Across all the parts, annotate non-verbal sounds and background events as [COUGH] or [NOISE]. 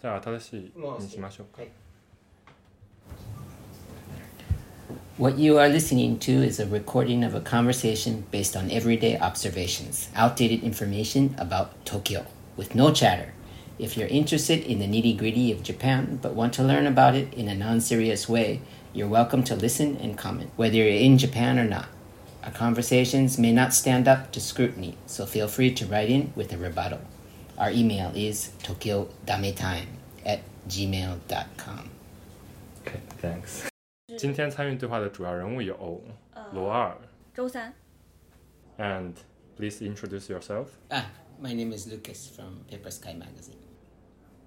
じゃあ新しいにしましょうか。 What you are listening to is a recording of a conversation based on everyday observations, outdated information about Tokyo, with no chatter. If you're interested in the nitty gritty of Japan but want to learn about it in a non serious way, you're welcome to listen and comment, whether you're in Japan or not. Our conversations may not stand up to scrutiny, so feel free to write in with a rebuttal. Our email is tokyodametime at gmail.com. Okay, thanks. [LAUGHS] gmail.com。Okay, thanks。今天参与对话的主要人物有罗二、周三。And please introduce yourself. Ah, my name is Lucas from Papersky Magazine.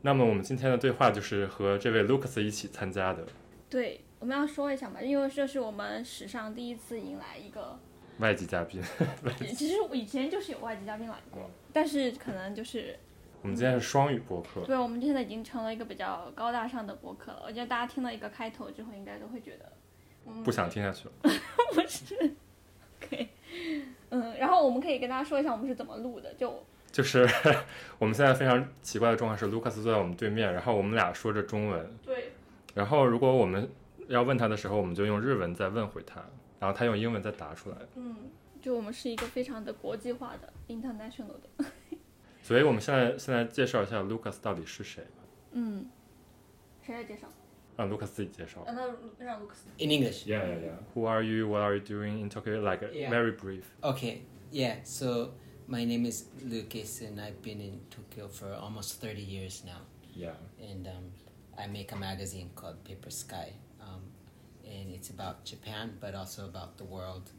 那么我们今天的对话就是和这位 Lucas 一起参加的。对，我们要说一下嘛，因为这是我们史上第一次迎来一个外籍嘉宾。[LAUGHS] 其实我以前就是有外籍嘉宾来过，但是可能就是，我们今天是双语播客，对我们现在已经成了一个比较高大上的播客了。我觉得大家听了一个开头之后，应该都会觉得，嗯，不想听下去了。[LAUGHS] 不是，OK，嗯，然后我们可以跟大家说一下我们是怎么录的，就就是 [LAUGHS] 我们现在非常奇怪的状况是，Lucas 坐在我们对面，然后我们俩说着中文，对然后如果我们要问他的时候，我们就用日文再问回他，然后他用英文再答出来。嗯，就我们是一个非常的国际化的 international 的。所以我们现在现在介绍一下 Lucas 到底是谁吧。嗯，谁来介绍？让 Lucas 自己介绍。让他让 Lucas。In English. Yeah, yeah, yeah. Who are you? What are you doing in Tokyo? Like very brief. Okay. Yeah. So. my name is Lucas, and I've been in Tokyo for almost 30 years now. Yeah. And um, I make a magazine called Papersky and it's about Japan, but also about the world,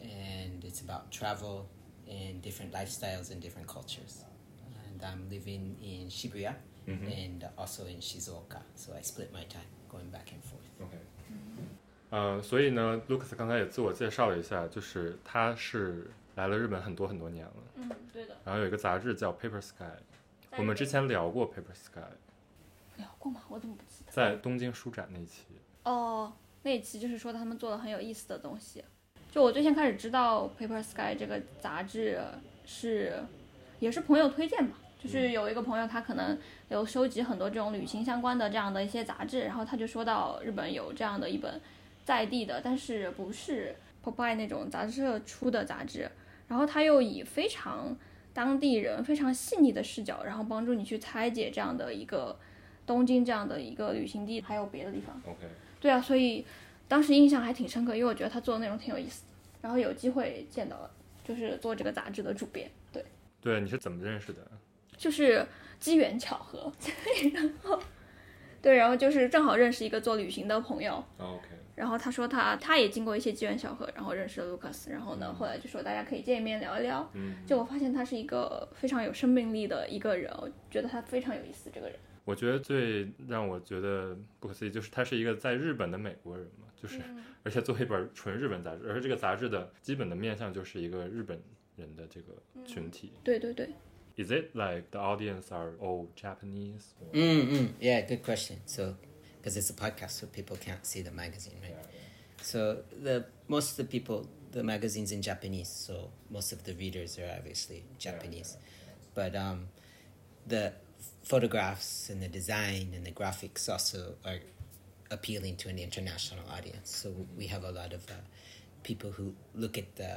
and it's about travel and different lifestyles and different cultures. And I'm living in Shibuya mm-hmm. and also in Shizuoka, so I split my time going back and forth. Okay. Uh, 呃，所以呢，Lucas 刚才也自我介绍了一下，就是他是来了日本很多很多年了。嗯，对的。然后有一个杂志叫 Papersky，我们之前聊过 Papersky。聊过吗？我怎么不记得？在东京书展那期。哦，那一期就是说他们做了很有意思的东西。就我最先开始知道 Paper Sky 这个杂志是，也是朋友推荐吧。就是有一个朋友，他可能有收集很多这种旅行相关的这样的一些杂志，然后他就说到日本有这样的一本在地的，但是不是 Popeye 那种杂志社出的杂志，然后他又以非常当地人非常细腻的视角，然后帮助你去拆解这样的一个东京这样的一个旅行地，还有别的地方。OK，对啊，所以当时印象还挺深刻，因为我觉得他做的内容挺有意思的。然后有机会见到了，就是做这个杂志的主编，对，对，你是怎么认识的？就是机缘巧合，[LAUGHS] 然后对，然后就是正好认识一个做旅行的朋友，OK，然后他说他他也经过一些机缘巧合，然后认识了 Lucas，然后呢，后来就说大家可以见一面聊一聊。嗯，就我发现他是一个非常有生命力的一个人，我觉得他非常有意思。这个人，我觉得最让我觉得不可思议就是他是一个在日本的美国人嘛，就是、而且做一本纯日本杂志，而这个杂志的基本的面向就是一个日本人的这个群体。对对对， Is it like the audience are all Japanese? or- Mm, mm, yeah, good question. So, because it's a podcast, so people can't see the magazine, right? So the most of the people, the magazine's in Japanese, so most of the readers are obviously Japanese, but um, the photographs and the design and the graphics also are appealing to an international audience. So we have a lot of uh, people who look at the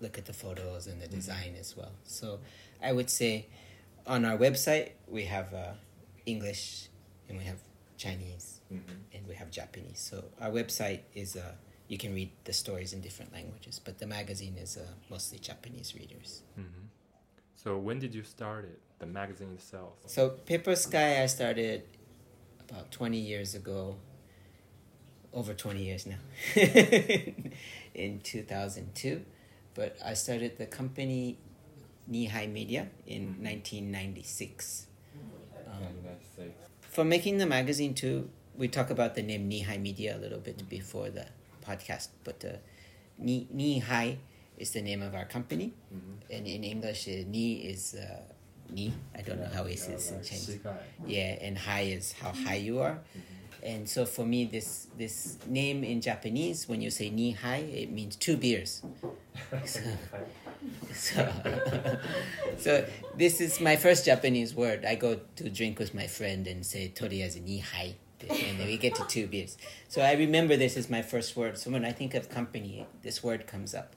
look at the photos and the design as well. So I would say on our website we have uh, English and we have Chinese and we have Japanese. So our website is uh, you can read the stories in different languages, but the magazine is uh, mostly Japanese readers. So when did you start it? The magazine itself. So Papersky I started about 20 years ago. Over 20 years now. [LAUGHS] in 2002, but I started the company Knee High Media in 1996. Um, for making the magazine too, we talk about the name Knee High Media a little bit before the podcast, but uh, Ni Nihai is the name of our company, and in English, uh, Ni is uh, Ni. I don't know how it is in Chinese. Yeah, and high is how high you are. Mm-hmm. And so for me, this this name in Japanese, when you say ni hai, it means two beers. [LAUGHS] So, So, [LAUGHS] so this is my first Japanese word. I go to drink with my friend and say toriyazu ni hai, and then we get to two beers. So I remember this is my first word. So when I think of company, this word comes up.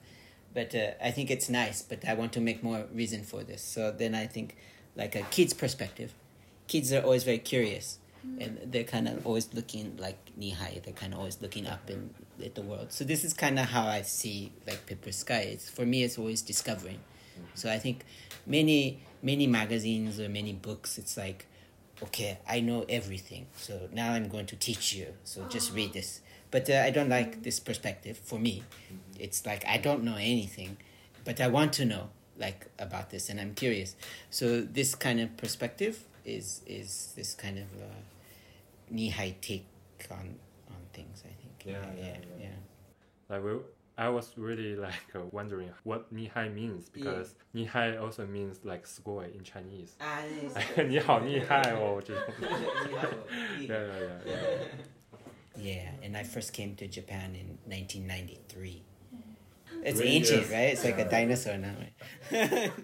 But uh, I think it's nice. But I want to make more reason for this. So then I think, like a kid's perspective, kids are always very curious and they're kind of always looking like Nihai. They're kind of always looking up in at the world. So this is kind of how I see like Papersky. It's, for me, it's always discovering. So I think many many magazines or many books, it's like, okay, I know everything. So now I'm going to teach you. So just read this. But uh, I don't like this perspective. For me, it's like I don't know anything, but I want to know like about this, and I'm curious. So this kind of perspective is is this kind of uh, Nihai take on on things. I think. Yeah, yeah, yeah, yeah. Like we, I was really like uh, wondering what Nihai means because Nihai also means like score in Chinese. 你好厉害哦，这种。Yeah, [LAUGHS] [LAUGHS] [LAUGHS] yeah, yeah, yeah. Yeah, and I first came to Japan in 1993. It's Really ancient, is. right? It's like a dinosaur now, right? [LAUGHS]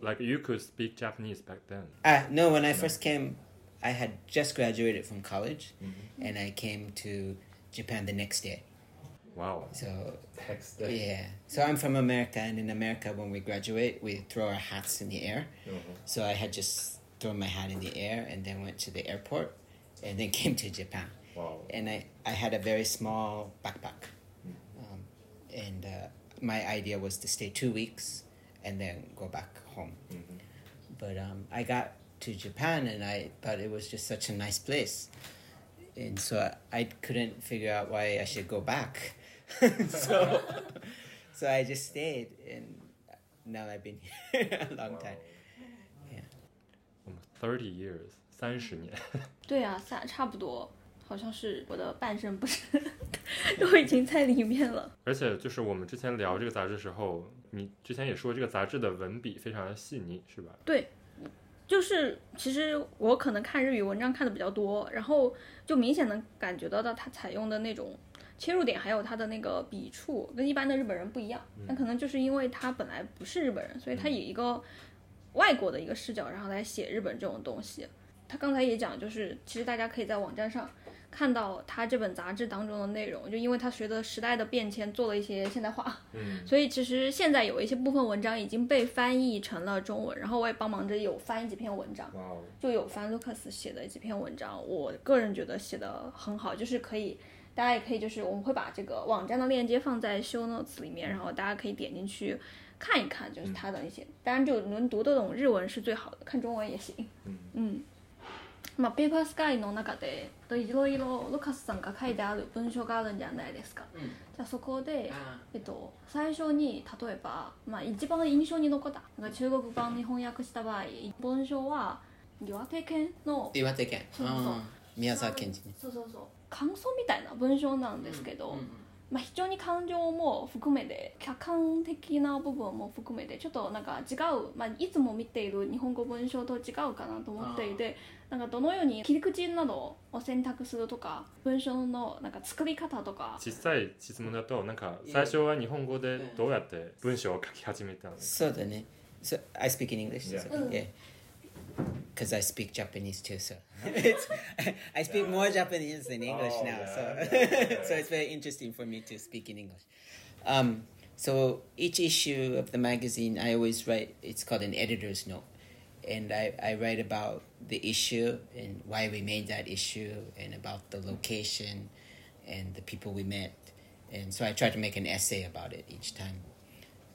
Like you could speak Japanese back then. Ah, no, when I first came, I had just graduated from college, Mm-hmm. and I came to Japan the next day. Wow. So Next day. yeah, so I'm from America, and in America, when we graduate, we throw our hats in the air. So I had just thrown my hat in the air, and then went to the airport, and then [LAUGHS] came to Japan. Wow. and I, I had a very small backpack. Um, and uh, my idea was to stay two weeks and then go back home. Mhm. But um, I got to Japan and I thought it was just such a nice place. And so I, I couldn't figure out why I should go back. [LAUGHS] so, [LAUGHS] so I just stayed and now I've been [LAUGHS] here a long time. Yeah. Almost thirty years，三十年。对啊，差差不多， 好像是我的半身不是 [LAUGHS] 都已经在里面了。而且就是我们之前聊这个杂志的时候，你之前也说这个杂志的文笔非常的细腻，是吧？对，就是其实我可能看日语文章看的比较多，然后就明显能感觉得到它采用的那种切入点，还有它的那个笔触跟一般的日本人不一样。那可能就是因为他本来不是日本人，所以他以一个外国的一个视角，然后来写日本这种东西。他刚才也讲，就是其实大家可以在网站上看到他这本杂志当中的内容，就因为他随着时代的变迁做了一些现代化，嗯，[LAUGHS] 所以其实现在有一些部分文章已经被翻译成了中文，然后我也帮忙着有翻译几篇文章，就有翻 Lucas 写的几篇文章，我个人觉得写的很好，就是可以。大家也可以，就是我们会把这个网站的链接放在 show notes 里面，然后大家可以点进去看一看，就是它的一些，当然就能读得懂日文是最好的，看中文也行。嗯まあ、ペーパースカイの中でといろいろロカスさんが書いてある文章があるんじゃないですか、じゃあそこで、えっと、最初に例えば、まあ、一番印象に残ったなんか中国版に翻訳した場合文章は岩手県の岩手県。そうそう宮沢賢治ね。そうそうそう。感想みたいな文章なんですけど、まあ、非常に感情も含めて客観的な部分も含めてちょっとなんか違う、まあ、いつも見ている日本語文章と違うかなと思っていてなんかどのように切り口などを選択するとか文章のなんか作り方とか小さい質問だとなんか最初は日本語でどうやって文章を書き始めたんですそうだね。So I speak in English. Yeah. so- yeah. Because I speak Japanese too, so I speak more Japanese than English Oh, now, yeah, so yeah, yeah. so it's very interesting for me to speak in English. Um, so each issue of the magazine, I always write. It's called an editor's note, and I, I write about the issue and why we made that issue, and about the location, and the people we met, and so I try to make an essay about it each time.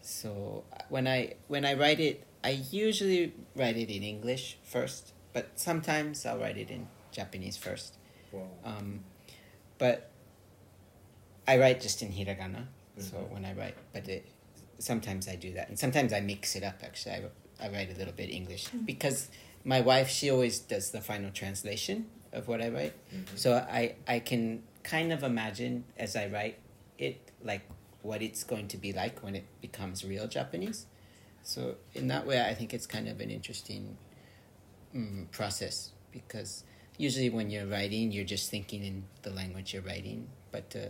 So uh, when I when I write it, I usually write it in English first, but sometimes I'll write it in Japanese first. Um, but I write just in hiragana. So Mhm. when I write, but it, sometimes I do that, and sometimes I mix it up. Actually, I, I write a little bit English because my wife she always does the final translation of what I write. So I I can kind of imagine as I write it like what it's going to be like when it becomes real Japanese. So in that way, I think it's kind of an interesting mm, process because usually when you're writing, you're just thinking in the language you're writing, but uh,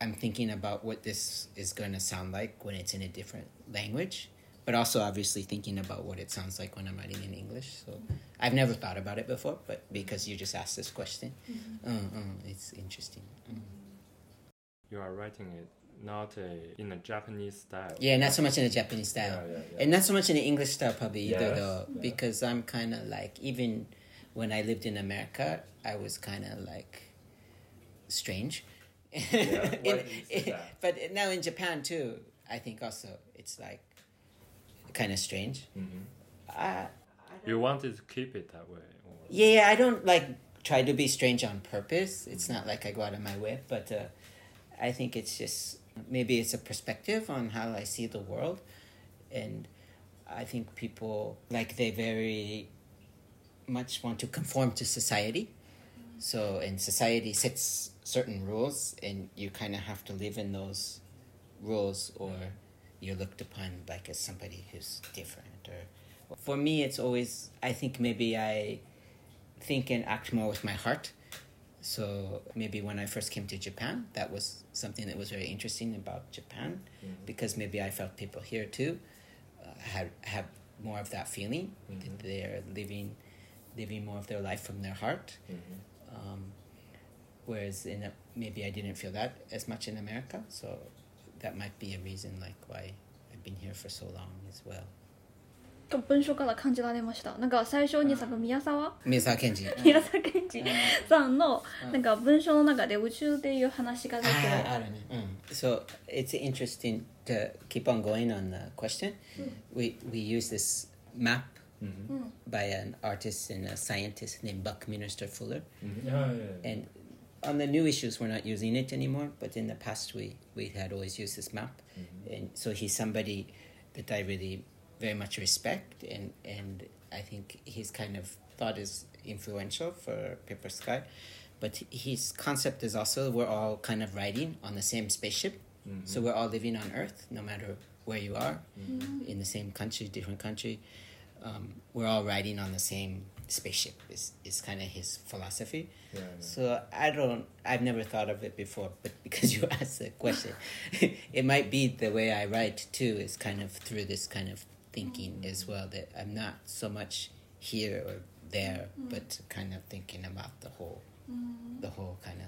I'm thinking about what this is going to sound like when it's in a different language, but also obviously thinking about what it sounds like when I'm writing in English. So I've never thought about it before, but because you just asked this question, uh, uh, it's interesting. Mm. You are writing it not a, in a Japanese style. Yeah, not so much in a Japanese style, Yeah, yeah, yeah. and not so much in the English style probably either Yes, though, yeah. because I'm kind of like even when I lived in America, I was kind of like strange. why [LAUGHS] In- do you say that? but now in Japan too, I think also it's like kind of strange. Mhm. I, You wanted to keep it that way. Or... yeah, I don't like try to be strange on purpose. It's not like I go out of my way, but uh, I think it's just maybe it's a perspective on how I see the world, and I think people like they very much want to conform to society. So, and society sets certain rules, and you kind of have to live in those rules, or you're looked upon like as somebody who's different. Or for me, it's always I think maybe I think and act more with my heart. So maybe when I first came to Japan, that was something that was very interesting about Japan, because maybe I felt people here too uh, had have more of that feeling that they're living living more of their life from their heart. Mhm. Um, whereas in a, maybe I didn't feel that as much in America, so that might be a reason like why I've been here for so long as well. 文章から感じられましたなんか最初にさ宮沢宮沢賢治。宮沢賢治さんのなんか文章の中で宇宙っていう話が出て Ah, I don't know. So [LAUGHS] [LAUGHS] it's interesting to keep on going on the question. We we use this map by an artist and a scientist named Buckminster Fuller, Mhm. Yeah, yeah, yeah. and on the new issues we're not using it anymore. But in the past we we had always used this map, mm-hmm. and so he's somebody that I really very much respect, and and I think he's kind of thought is influential for Papersky. But his concept is also we're all kind of riding on the same spaceship, mm-hmm. so we're all living on Earth, no matter where you are, mm-hmm. in the same country, different country. Um, we're all riding on the same spaceship. Is is kind of his philosophy. Yeah, yeah. So I don't. I've never thought of it before, but [LAUGHS] because you asked the question, [LAUGHS] it might be the way I write too. Is kind of through this kind of thinking as well. That I'm not so much here or there, but kind of thinking about the whole, the whole kind of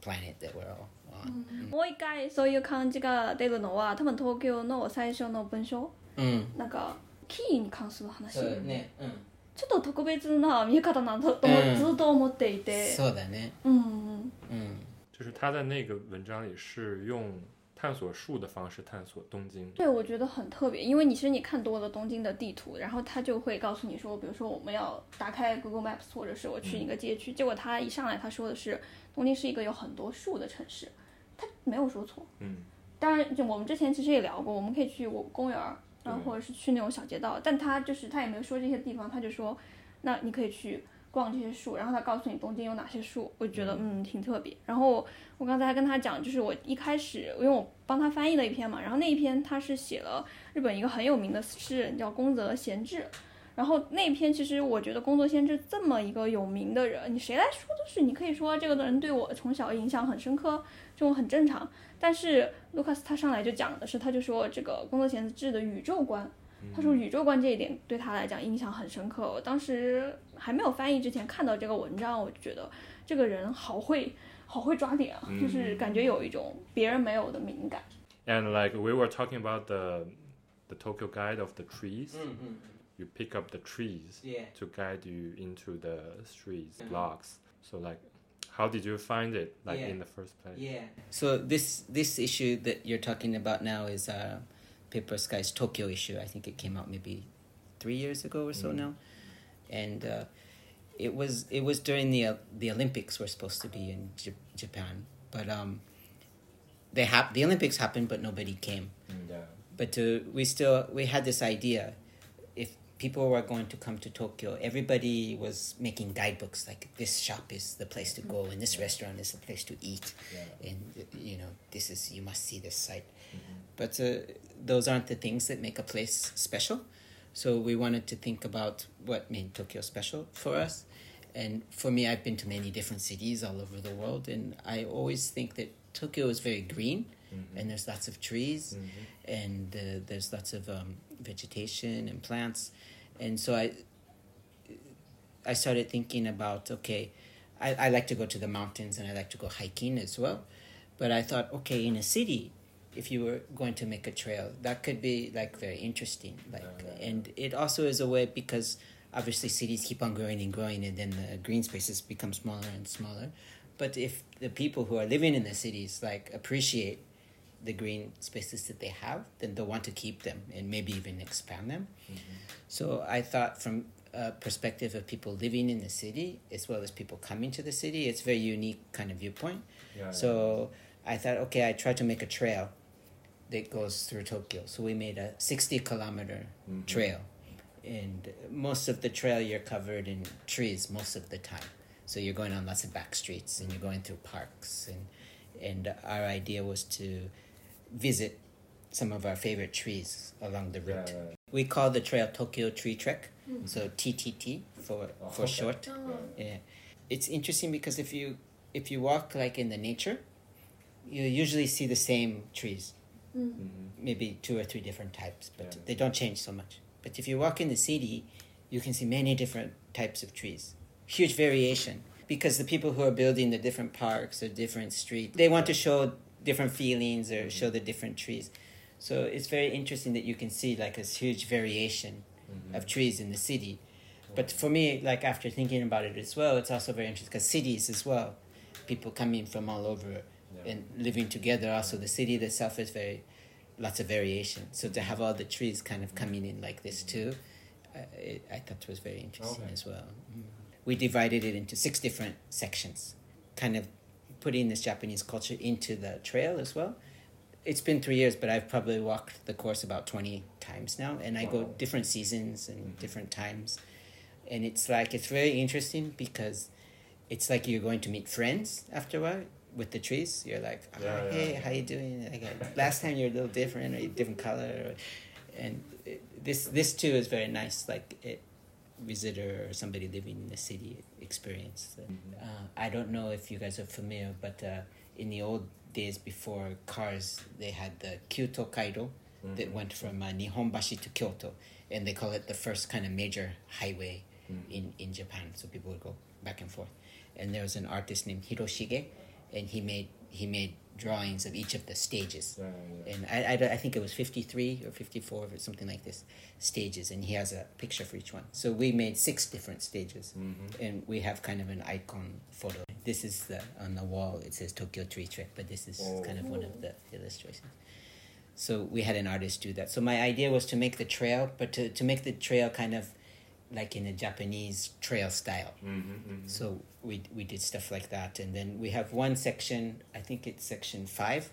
planet that we're all on. もう一回そういう感じが出るのは多分東京の最初の文章 Mm. なんかキーに関する話、 So, ne, mm. ちょっと特別な見え方なんだと思うんずっと思っていて、 So that ne. うんうん、 Mm. 就是他在那个文章里是用探索树的方式探索东京。对，我觉得很特别，因为你其实你看多了东京的地图，然后它就会告诉你说，比如说我们要打开 Google Maps，或者是我去一个街区，结果他一上来他说的是东京是一个有很多树的城市，他没有说错。嗯，当然，就我们之前其实也聊过，我们可以去我公园儿， 然后或者是去那种小街道，但他就是他也没有说这些地方，他就说，那你可以去逛这些树，然后他告诉你东京有哪些树，我觉得嗯挺特别。然后我刚才还跟他讲，就是我一开始因为我帮他翻译了一篇嘛，然后那一篇他是写了日本一个很有名的诗人叫宫泽贤治。然后那篇其实我觉得宫泽贤治这么一个有名的人，你谁来说都是，你可以说这个人对我从小影响很深刻，这种很正常。但是卢卡斯他上来就讲的是，他就说这个宫泽贤治的宇宙观，他说宇宙观这一点对他来讲印象很深刻。我当时还没有翻译之前看到这个文章，我就觉得这个人好会好会抓点啊，就是感觉有一种别人没有的敏感。And like we were talking about the the Tokyo guide of the trees. Mm, mm, mm. You pick up the trees to guide you into the streets, mm-hmm. blocks. So like how did you find it? Like Yeah. in the first place? Yeah. So this this issue that you're talking about now is uh, Papersky's Tokyo issue. I think it came out maybe three years ago or so now, and uh, it was it was during the uh, the Olympics were supposed to be in J- Japan, but um, they hap- the Olympics happened, but nobody came. Mm, yeah. But uh, we still we had this idea, if people were going to come to Tokyo, everybody was making guidebooks like this shop is the place to go and this restaurant is the place to eat, Yeah. and you know this is you must see this site. But uh, those aren't the things that make a place special. So we wanted to think about what made Tokyo special for us. And for me, I've been to many different cities all over the world, and I always think that Tokyo is very green, Mm-hmm. and there's lots of trees, and uh, there's lots of um, vegetation and plants, and so I I started thinking about okay, I, I like to go to the mountains and I like to go hiking as well, but I thought okay in a city, if you were going to make a trail, that could be like very interesting, like Yeah. and it also is a way because obviously cities keep on growing and growing and then the green spaces become smaller and smaller. But if the people who are living in the cities like appreciate the green spaces that they have then they'll want to keep them and maybe even expand them so i thought from a perspective of people living in the city as well as people coming to the city it's a very unique kind of viewpoint Yeah, so I thought, okay, I tried to make a trail that goes through Tokyo. So we made a 60 kilometer Mhm. trail. And most of the trail, you're covered in trees most of the time. So you're going on lots of back streets and you're going through parks. And, and our idea was to visit some of our favorite trees along the route. yeah. We call the trail Tokyo Tree Trek, so TTT for, Oh, for okay. short. Oh. Yeah, it's interesting because if you if you walk like in the nature, you usually see the same trees, Mhm. maybe two or three different types, but Yeah. they don't change so much. But if you walk in the city, you can see many different types of trees, huge variation because the people who are building the different parks or different streets, they want to show different feelings or show the different trees. So it's very interesting that you can see like this huge variation Mhm. of trees in the city. But for me, like after thinking about it as well, it's also very interesting because cities as well, people coming from all over Yeah. and living together. Also, the city itself is very lots of variation. So to have all the trees kind of coming in like this too, I, it, I thought was very interesting Okay. as well. Mm. We divided it into six different sections, kind of putting this Japanese culture into the trail as well. It's been three years, but I've probably walked the course about 20 times now, and I go different seasons and Mhm. different times. And it's like, it's very interesting because it's like you're going to meet friends after a while with the trees. You're like, "Ah, Yeah, hey, yeah. how you doing? Like, [LAUGHS] last time you're a little different or different color. Or, and it, this this too is very nice, like a visitor or somebody living in the city experience. Mhm. Uh, I don't know if you guys are familiar, but uh, in the old days before cars, they had the Kyu Tokaido that Mhm. went from uh, Nihonbashi to Kyoto, and they call it the first kind of major highway Mhm. in, in Japan. So people would go back and forth. And there was an artist named Hiroshige, and he made he made drawings of each of the stages. Yeah, yeah. And I, I, I think it was 53 or 54 or something like this stages, and he has a picture for each one. So we made six different stages, Mhm. and we have kind of an icon photo. This is the on the wall. It says Tokyo Tree Trek, but this is Oh. kind of one of the illustrations. So we had an artist do that. So my idea was to make the trail, but to, to make the trail kind of like in a Japanese trail style. Mhm, mhm. So we we did stuff like that, and then we have one section. I think it's section five,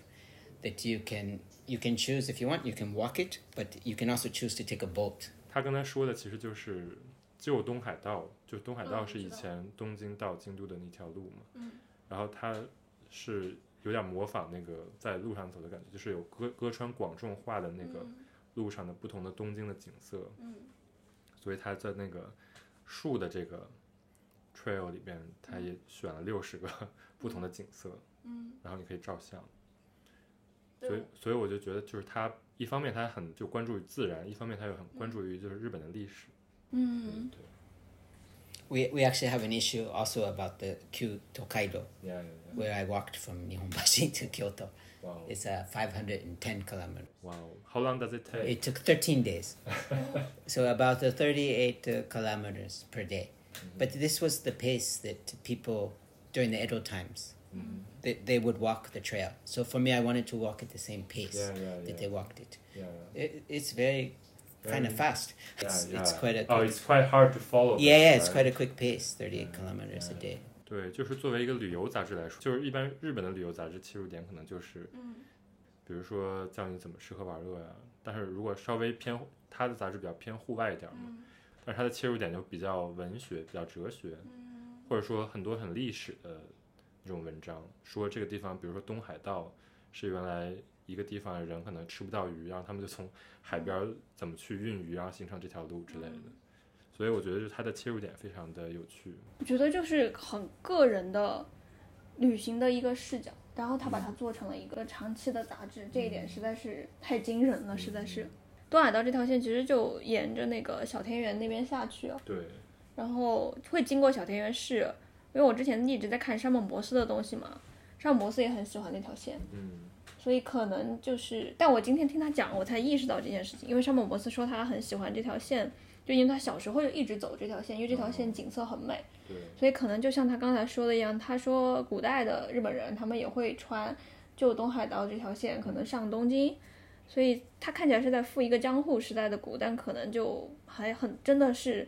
that you can you can choose if you want. You can walk it, but you can also choose to take a boat. 他刚才说的其实就是旧东海道，就东海道是以嗯知道前东京到京都的那条路嘛。嗯然后它是有点模仿那个在路上走的感觉，就是有歌歌川广重画的那个嗯路上的不同的东京的景色，嗯 所以他在那个树的这个 trail 里边，他也选了六十个不同的景色，嗯，然后你可以照相。所以，所以我就觉得，就是他一方面他很就关注于自然，一方面他又很关注于就是日本的历史。嗯，对。We we actually have an issue also about the Kyu Tokaido, yeah, yeah, yeah. where I walked from Nihonbashi [LAUGHS] to Kyoto. Wow, It's uh, 510 kilometers. wow. How long does it take? It took 13 days. [LAUGHS] so about uh, 38 uh, kilometers per day. But this was the pace that people during the Edo times, Mhm. they, they would walk the trail. So for me, I wanted to walk at the same pace Yeah, yeah, that yeah. they walked it. Yeah, it it's very kind of fast. It's, yeah. it's quite a oh, it's quite hard to follow. yeah, yeah, it's right? quite a quick pace, 38 Yeah, kilometers a day. 对，就是作为一个旅游杂志来说，就是一般日本的旅游杂志切入点可能就是，嗯比如说教你怎么吃喝玩乐呀。但是如果稍微偏，它的杂志比较偏户外一点嘛，嗯但是它的切入点就比较文学、比较哲学，嗯或者说很多很历史的这种文章，说这个地方，比如说东海道是原来一个地方的人可能吃不到鱼，然后他们就从海边儿怎么去运鱼，然后形成这条路之类的。所以我觉得就是它的切入点非常的有趣。我觉得就是很个人的旅行的一个视角，然后他把它做成了一个长期的杂志，这一点实在是太惊人了，实在是。东海道这条线其实就沿着那个小田园那边下去，对，然后会经过小田园市，因为我之前一直在看山本博斯的东西嘛，山本博斯也很喜欢那条线，嗯，所以可能就是，但我今天听他讲，我才意识到这件事情，因为山本博斯说他很喜欢这条线，就因为他小时候就一直走这条线，因为这条线景色很美，对，所以可能就像他刚才说的一样，他说古代的日本人他们也会穿旧东海道这条线，可能上东京，所以他看起来是在赴一个江户时代的古，但可能就还很真的是。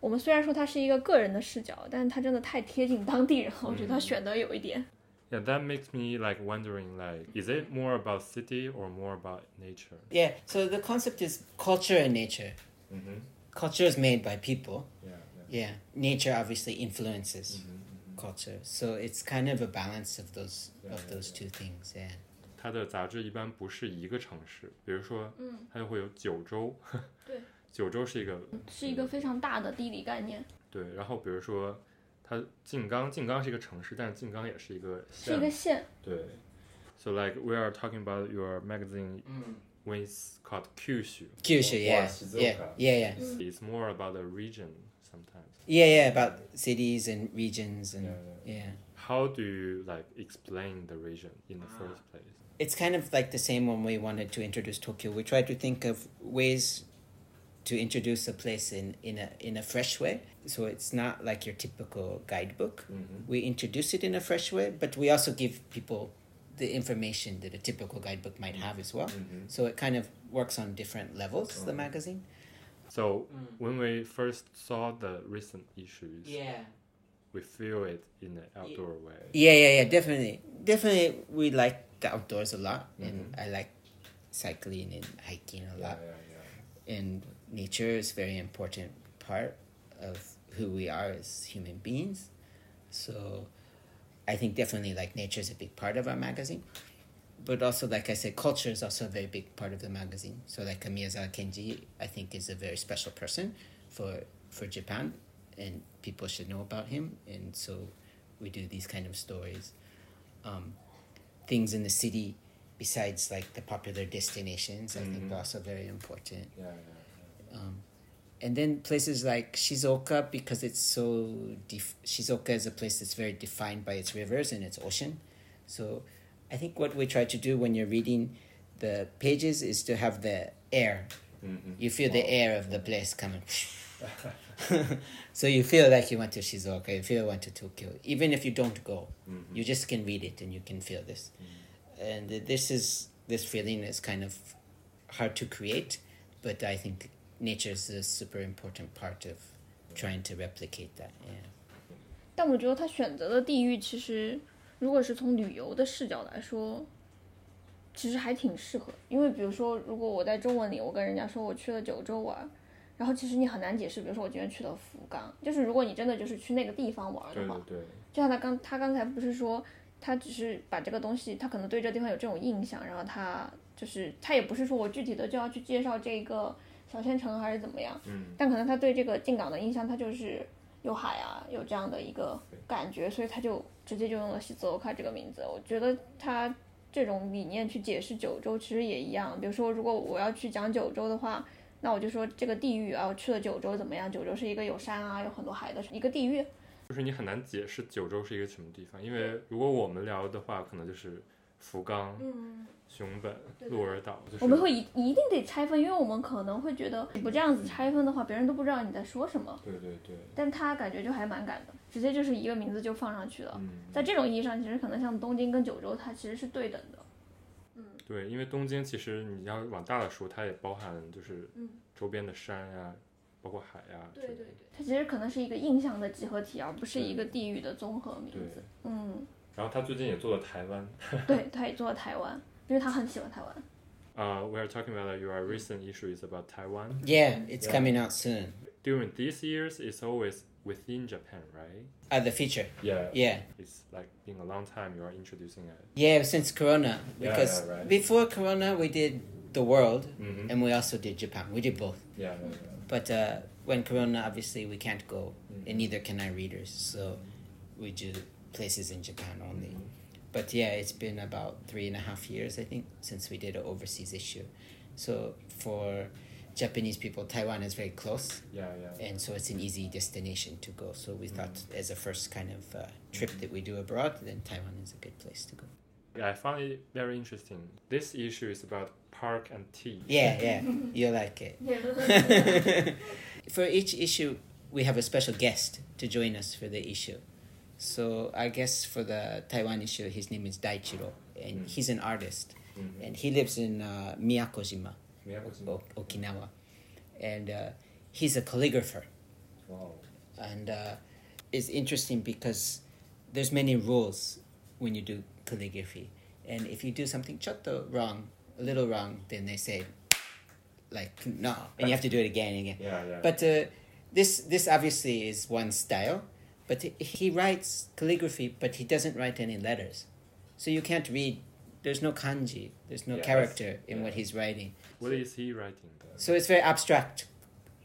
我们虽然说它是一个个人的视角，但是它真的太贴近当地人了，我觉得他选的有一点。Yeah, that makes me like wondering like is it more about city or more about nature? Yeah, so the concept is culture and nature. Mm-hmm. Culture is made by people. Yeah, yeah. Yeah, nature obviously influences Mm-hmm. culture. So it's kind of a balance of those Yeah, of yeah, those two things. Yeah. 它的杂志一般不是一个城市，比如说，嗯，它就会有九州，对，九州是一个是一个非常大的地理概念，对，然后比如说，它静冈，静冈是一个城市，但是静冈也是一个是一县，个县。对。So like [LAUGHS] [LAUGHS] we are talking about your magazine when it's called Kyushu. Kyushu, or yeah, Shizuoka. yeah, yeah, yeah, Mm. It's more about the region sometimes. yeah, yeah. About cities and regions and Yeah, yeah. How do you like explain the region in the first place? It's kind of like the same when we wanted to introduce Tokyo. We tried to think of ways to introduce a place in, in a in a fresh way. So it's not like your typical guidebook. We introduce it in a fresh way, but we also give people the information that a typical guidebook might mm-hmm. have as well. Mm-hmm. So it kind of works on different levels, the magazine. So mm. when we first saw the recent issues, Yeah. we feel it in an outdoor way. Yeah, yeah, yeah, definitely. Definitely we like the outdoors a lot and mm-hmm. I like cycling and hiking a lot. And nature is a very important part of who we are as human beings. So I think definitely like nature is a big part of our magazine. But also, like I said, culture is also a very big part of the magazine. So, like Miyazawa Kenji, I think is a very special person for for Japan, and people should know about him. And so, we do these kind of stories. Um, things in the city, besides like the popular destinations, I think Mhm. are also very important. Yeah, yeah. Um, and then places like Shizuoka because it's so def- Shizuoka is a place that's very defined by its rivers and its ocean. So I think what we try to do when you're reading the pages is to have the air. Mhm. You feel the air of the place coming. [LAUGHS] so you feel like you went to Shizuoka, you feel you went to Tokyo. Even if you don't go, Mhm. you just can read it and you can feel this. And this is this feeling is kind of hard to create, but I think nature is a super important part of trying to replicate that. Yeah. 但我觉得他选择的地域其实，如果是从旅游的视角来说，其实还挺适合。因为比如说，如果我在中文里我跟人家说我去了九州玩，然后其实你很难解释，比如说我今天去了福冈，就是如果你真的就是去那个地方玩的话，对对对，就像他刚他刚才不是说，他只是把这个东西，他可能对这个地方有这种印象，然后他就是他也不是说我具体的就要去介绍这个小县城还是怎么样，嗯，但可能他对这个进港的印象，他就是有海啊，有这样的一个感觉，所以他就直接就用了西泽欧卡这个名字。我觉得他这种理念去解释九州其实也一样，比如说如果我要去讲九州的话。那我就说这个地域啊，我去了九州怎么样？九州是一个有山啊、有很多海的一个地域。就是你很难解释九州是一个什么地方，因为如果我们聊的话，可能就是福冈、嗯，熊本、鹿儿岛，就是我们会一一定得拆分，因为我们可能会觉得你不这样子拆分的话，别人都不知道你在说什么。对对对，但他感觉就还蛮敢的，直接就是一个名字就放上去了。嗯，在这种意义上，其实可能像东京跟九州，它其实是对等的。嗯对，因为东京其实你要往大了说，它也包含就是嗯周边的山呀、包括海呀、对对对它其实可能是一个印象的集合体，而不是一个地域的综合名字。嗯，然后他最近也做了台湾。对，他也做了台湾，因为他很喜欢台湾。 Uh, [LAUGHS] we are talking about uh, your recent issue is about Taiwan. Yeah, it's Yeah. coming out soon. During these years, it's always within Japan, right? Uh, the feature. Yeah. Yeah. It's like been a long time you are introducing it. Yeah, since Corona. Yeah, Because yeah, right. before Corona, we did the world Mm-hmm. and we also did Japan. We did both. Yeah, yeah, But uh, when Corona, obviously, we can't go, Mhm. and neither can our readers. So we do places in Japan only. but yeah, it's been about three and a half years, I think, since we did an overseas issue. So for Japanese people, Taiwan is very close, Yeah, yeah. and so it's an easy destination to go. So we thought, Mm. as a first kind of uh, trip that we do abroad, then Taiwan is a good place to go. Yeah, I found it very interesting. This issue is about park and tea. Yeah, yeah, you like it. Yeah. [LAUGHS] for each issue, we have a special guest to join us for the issue. So I guess for the Taiwan issue, his name is Daichiro, and Mm. he's an artist, Mhm. and he lives in uh, Miyakojima, Miyako-san. o- Okinawa, and uh, he's a calligrapher. Wow. and uh, it's interesting because there's many rules when you do calligraphy and if you do something chotto wrong a little wrong then they say like no and you have to do it again and again Yeah, yeah. but uh, this this obviously is one style but he- writes calligraphy but he doesn't write any letters so you can't read there's no kanji there's no character in yeah. what he's writing what is he writing? so it's very abstract,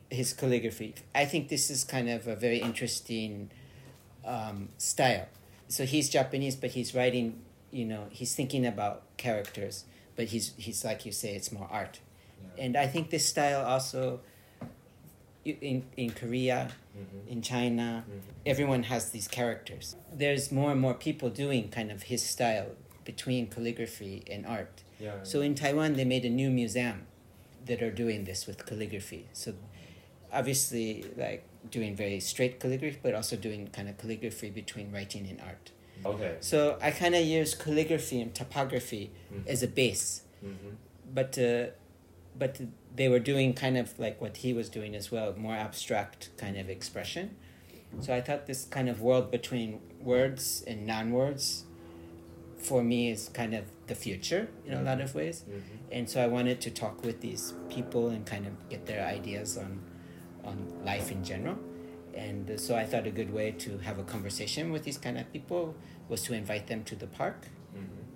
his calligraphy. I think this is kind of a very interesting um, style. So he's Japanese, but he's writing, you know, he's thinking about characters, but he's, he's like you say, it's more art. Yeah. And I think this style also, in, in Korea, Mhm. in China, Mhm. everyone has these characters. There's more and more people doing kind of his style between calligraphy and art. Yeah. So in Taiwan, they made a new museum that are doing this with calligraphy. So obviously, like doing very straight calligraphy, but also doing kind of calligraphy between writing and art. Okay. So I kind of use calligraphy and typography Mhm. as a base, Mhm. but uh, but they were doing kind of like what he was doing as well, more abstract kind of expression. So I thought this kind of world between words and non-words, for me, is kind of the future in a lot of ways Mhm. and so I wanted to talk with these people and kind of get their ideas on on life in general. And so I thought a good way to have a conversation with these kind of people was to invite them to the park.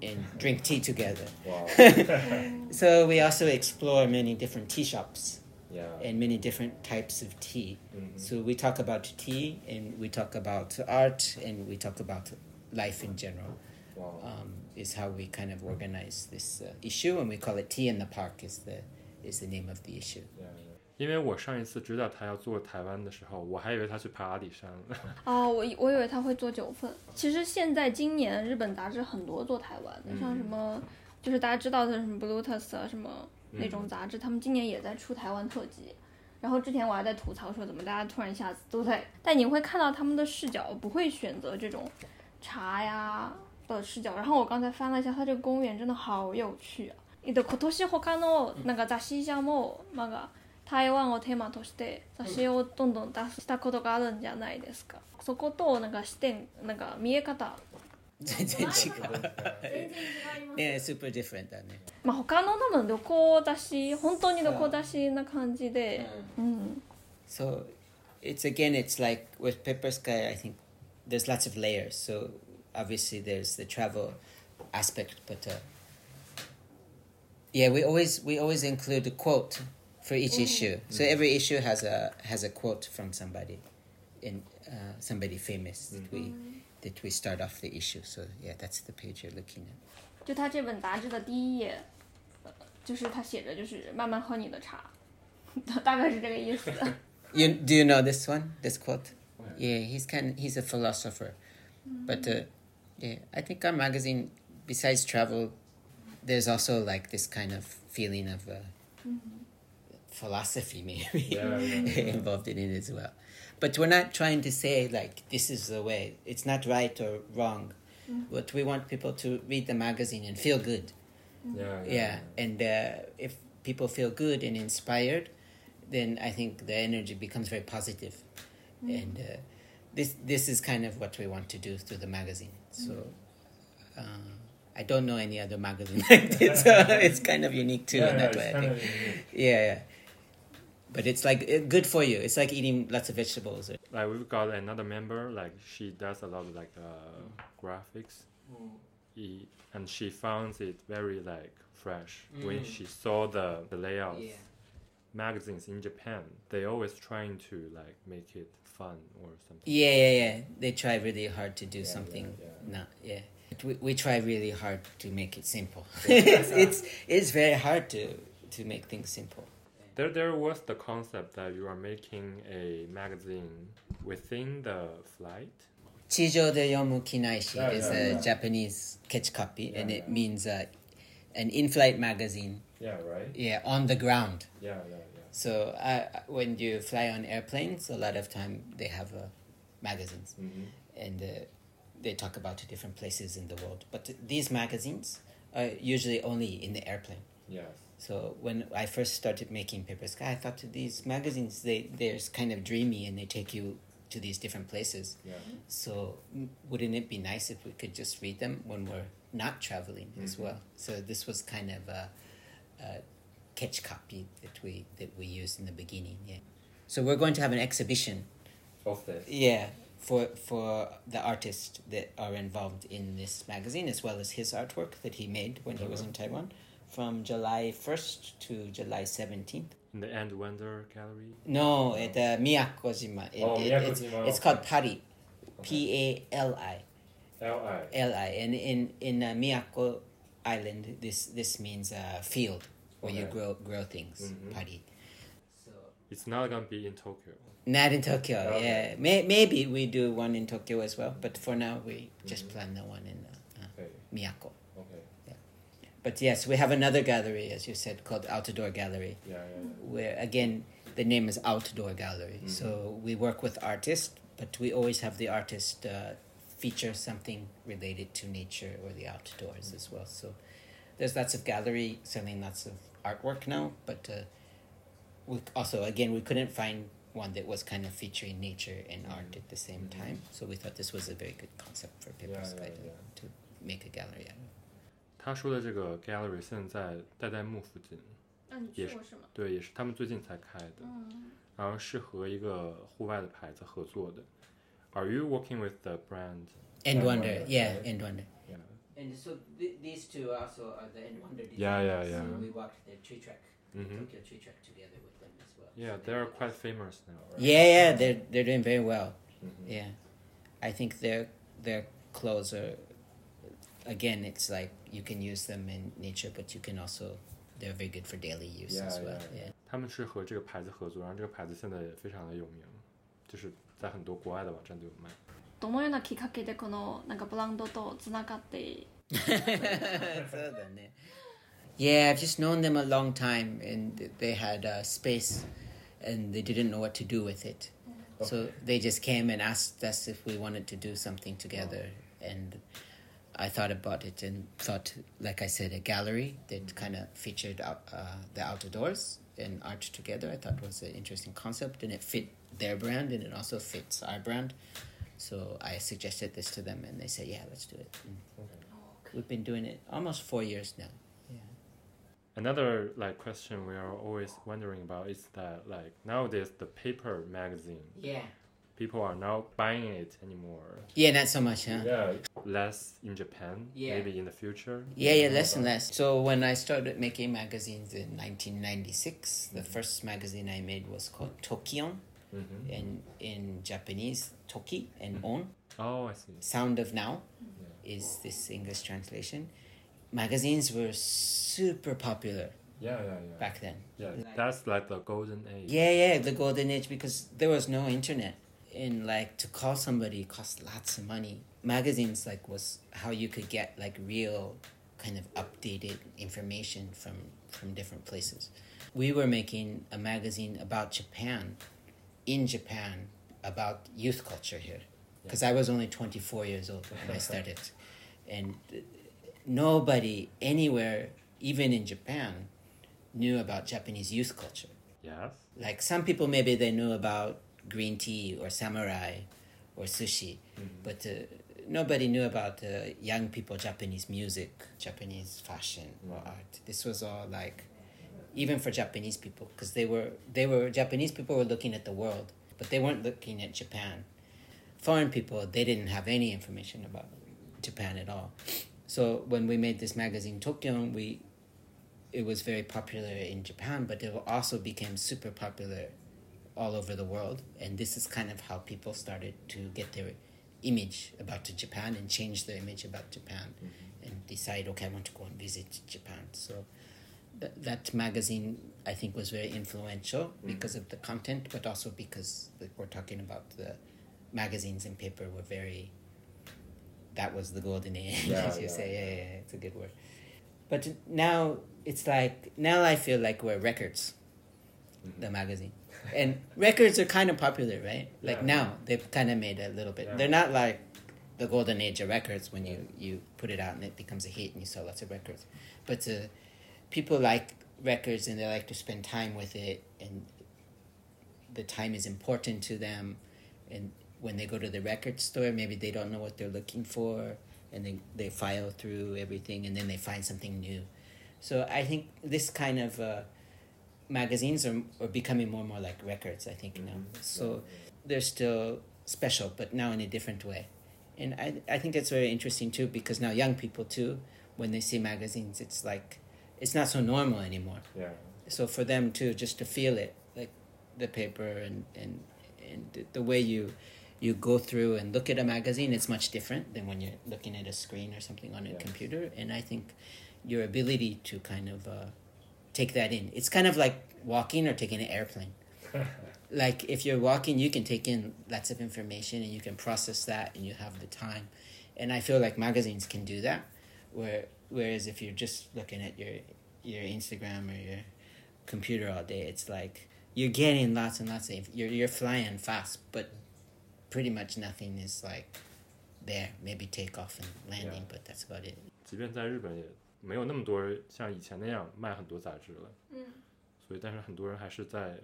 And drink tea together. Wow. [LAUGHS] So we also explore many different tea shops yeah. and many different types of tea. Mhm. So we talk about tea and we talk about art and we talk about life in general. wow. um, is how we kind of organize this uh, issue, and we call it "Tea in the Park" is the is the name of the issue. Yeah. 因为我上一次知道他要做台湾的时候，我还以为他去爬阿里山了。[LAUGHS] 哦，我以我以为他会做九份。其实现在今年日本杂志很多做台湾的，像什么就是大家知道的什么 Bluetooth 啊什么那种杂志，他们今年也在出台湾特辑。然后之前我还在吐槽说，怎么大家突然一下子都在，但你会看到他们的视角不会选择这种茶呀的视角。然后我刚才翻了一下，它这个公园真的好有趣啊！えっと今年他のなんか雑誌社もなんか 台湾をテーマとして雑誌をどんどん出したことがあるんじゃないですか。そことなんか視点なんか見え方全然違う。ね、super different だね。まあ他の多分旅行だし本当に旅行だしな感じで、うん、So it's again, it's like with Pepper Sky. I think there's lots of layers. So obviously there's the travel aspect, but uh, yeah, we always we always include a quote for each issue. So every issue has a has a quote from somebody, in uh, somebody famous that we that we start off the issue. So yeah, that's the page you're looking at. 就他这本杂志的第一页，呃就是他写着就是慢慢喝你的茶，大概是这个意思。 You do [LAUGHS] [LAUGHS] you know this one? This quote? Yeah, he's kind. he's a philosopher, but uh, yeah, I think our magazine, besides travel, there's also like this kind of feeling of uh, philosophy [LAUGHS] maybe Yeah, yeah, involved in it as well. But we're not trying to say like this is the way. It's not right or wrong. But we want people to read the magazine and feel good. Yeah, Yeah, and uh, if people feel good and inspired, then I think the energy becomes very positive. And uh, this this is kind of what we want to do through the magazine. So uh, I don't know any other magazine [LAUGHS] like this. So [LAUGHS] it's kind of unique too Yeah, in that it's way. I think. Yeah, yeah. But it's like uh, good for you. It's like eating lots of vegetables. Like we've got another member, like she does a lot of like uh, graphics, E- and she finds it very like fresh when Mm. she saw the the layouts. Magazines in Japan, they always trying to like make it fun or something. Yeah, yeah, yeah. They try really hard to do Yeah, something. yeah, yeah. Not yeah. We, we try really hard to make it simple. [LAUGHS] it's, it's it's very hard to to make things simple. There, there was the concept that you are making a magazine within the flight. Chijo de Yomu Kinaishi Yeah, is yeah, a yeah. Japanese catch copy, and it yeah. means uh, an in-flight magazine. Yeah, right. Yeah, on the ground. Yeah, yeah, yeah. So uh, when you fly on airplanes, a lot of time they have uh, magazines, Mm-hmm. and uh, they talk about different places in the world. But these magazines are usually only in the airplane. Yes. So when I first started making Papersky, I thought to these magazines they they're kind of dreamy and they take you to these different places. Yeah. So wouldn't it be nice if we could just read them when we're not traveling as Mhm. well? So this was kind of a, a catch copy that we that we used in the beginning. Yeah. So we're going to have an exhibition. Of this. Yeah. For for the artists that are involved in this magazine, as well as his artwork that he made when he was Uh-huh. in Taiwan, from July first to July seventeenth. In the And Wander Gallery. No, at uh, Miyakojima. It, Oh, it- it's, Miyakojima, it's okay. called Pari. P A L I. L.I. L I. And in in uh, Miyako Island, this this means uh, field where you grow grow things. Mhm. Pari. So It's not gonna be in Tokyo. not in Tokyo. Okay. Yeah, May, maybe we do one in Tokyo as well, but for now we just Mhm. plan the one in uh, uh, Okay. Miyako. But yes, we have another gallery, as you said, called Outdoor Gallery. Yeah, yeah, yeah. where again the name is outdoor gallery Mhm. so we work with artists but we always have the artist uh, feature something related to nature or the outdoors as well so there's lots of gallery selling lots of artwork now but uh, we also again we couldn't find one that was kind of featuring nature and art at the same Mhm. time so we thought this was a very good concept for people Yeah, yeah, yeah. to make a gallery out of 他说的这个 gallery 现在代代木附近，那、啊、你去过是吗？对，也是他们最近才开的，嗯，然后是和一个户外的牌子合作的。Are you working with the brand? And Wander, yeah, And Wander. Yeah. And so th these two also are the And Wander designers. Yeah, yeah, yeah. So we walked the Tree Trek, mm -hmm. Tokyo Tree Trek together with them as well. Yeah, so they are quite famous now. Right? Yeah, yeah, they're they're doing very well. Mm -hmm. Yeah, I think their their clothes are Again, it's like you can use them in nature, but you can also they're very good for daily use Yeah, as well. yeah. Yeah. 他们是和这个牌子合作，然后这个牌子现在也非常的有名，就是在很多国外的网站都有卖。どのようなきっかけでこのなんかブランドとつながって、 yeah, I've [LAUGHS] just known them a long time, and they had uh, space, and they didn't know what to do with it. So they just came and asked us if we wanted to do something together, and I thought about it and thought, like I said, a gallery that kind of featured out, uh, the outdoors and art together. I thought was an interesting concept, and it fit their brand, and it also fits our brand. So I suggested this to them, and they said, "Yeah, let's do it." And we've been doing it almost four years now. Yeah. Another like question we are always wondering about is that like nowadays the paper magazine Yeah. People are not buying it anymore. Yeah, not so much, huh? Yeah, less in Japan. Yeah. Maybe in the future. Yeah, yeah, less and less. So when I started making magazines in 1996, the first magazine I made was called Tokion, Mm-hmm. and in Japanese, Toki and On. Oh, I see. Sound of Now is this English translation. Magazines were super popular Yeah, yeah, yeah. back then. Yeah, that's like the golden age. Yeah, yeah, the golden age because there was no internet. And like to call somebody cost lots of money. Magazines like was how you could get like real kind of updated information from from different places. We were making a magazine about Japan in Japan about youth culture here because I was only 24 years old when I started. And uh, nobody anywhere even in Japan knew about Japanese youth culture Yes. like some people maybe they knew about green tea or samurai or sushi. But uh, nobody knew about uh, young people japanese music japanese fashion or art. This was all like even for japanese people because they were they were japanese people were looking at the world but they weren't looking at japan. Foreign people they didn't have any information about japan at all. So when we made this magazine Tokion we it was very popular in Japan, but it also became super popular all over the world. And this is kind of how people started to get their image about Japan and change the image about Japan mm-hmm. and decide, okay, I want to go and visit Japan. So th- that magazine, I think, was very influential mm-hmm. because of the content, but also because like, we're talking about the magazines and paper were very. That was the golden age, [LAUGHS] Yeah, as you yeah. say. Yeah, yeah, it's a good word. But now it's like now I feel like we're records, the mm-hmm. magazine, and records are kind of popular, right? Like Yeah. now they've kind of made a little bit. Yeah. They're not like the golden age of records when you you put it out and it becomes a hit and you sell lots of records, but uh, people like records and they like to spend time with it and the time is important to them and when they go to the record store maybe they don't know what they're looking for and they, they file through everything and then they find something new so i think this kind of uh, magazines are, are becoming more and more like records i think now. So they're still special but now in a different way. And I, I think that's very interesting too because now young people too when they see magazines it's like it's not so normal anymore. Yeah. so for them too just to feel it like the paper and and and the- the way you you go through and look at a magazine it's much different than when you're looking at a screen or something on a Yeah. computer. And i think your ability to kind of uh, take that in it's kind of like walking or taking an airplane [LAUGHS] like if you're walking you can take in lots of information and you can process that and you have the time and i feel like magazines can do that where whereas if you're just looking at your your instagram or your computer all day it's like you're getting lots and lots of you're you're flying fast but pretty much nothing is like there maybe takeoff and landing Yeah. but that's about it 即便在日本也 没有那么多像以前那样卖很多杂志了，嗯所以但是很多人还是在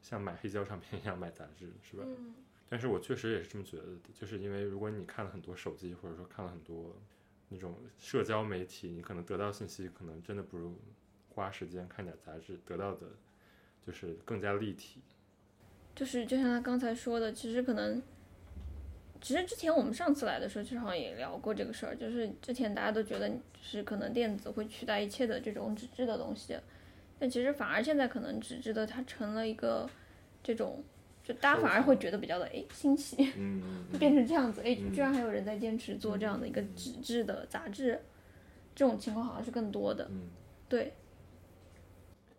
像买黑胶唱片一样买杂志，是吧？嗯但是我确实也是这么觉得的，就是因为如果你看了很多手机，或者说看了很多那种社交媒体，你可能得到信息可能真的不如花时间看点杂志得到的，就是更加立体。就是就像他刚才说的，其实可能，其实之前我们上次来的时候，其实好像也聊过这个事儿，就是之前大家都觉得就是可能电子会取代一切的这种纸质的东西，但其实反而现在可能纸质的它成了一个这种，就大家反而会觉得比较的哎新奇，嗯 [LAUGHS] 就变成这样子，哎，嗯居然还有人在坚持做这样的一个纸质的杂志，这种情况好像是更多的，嗯。对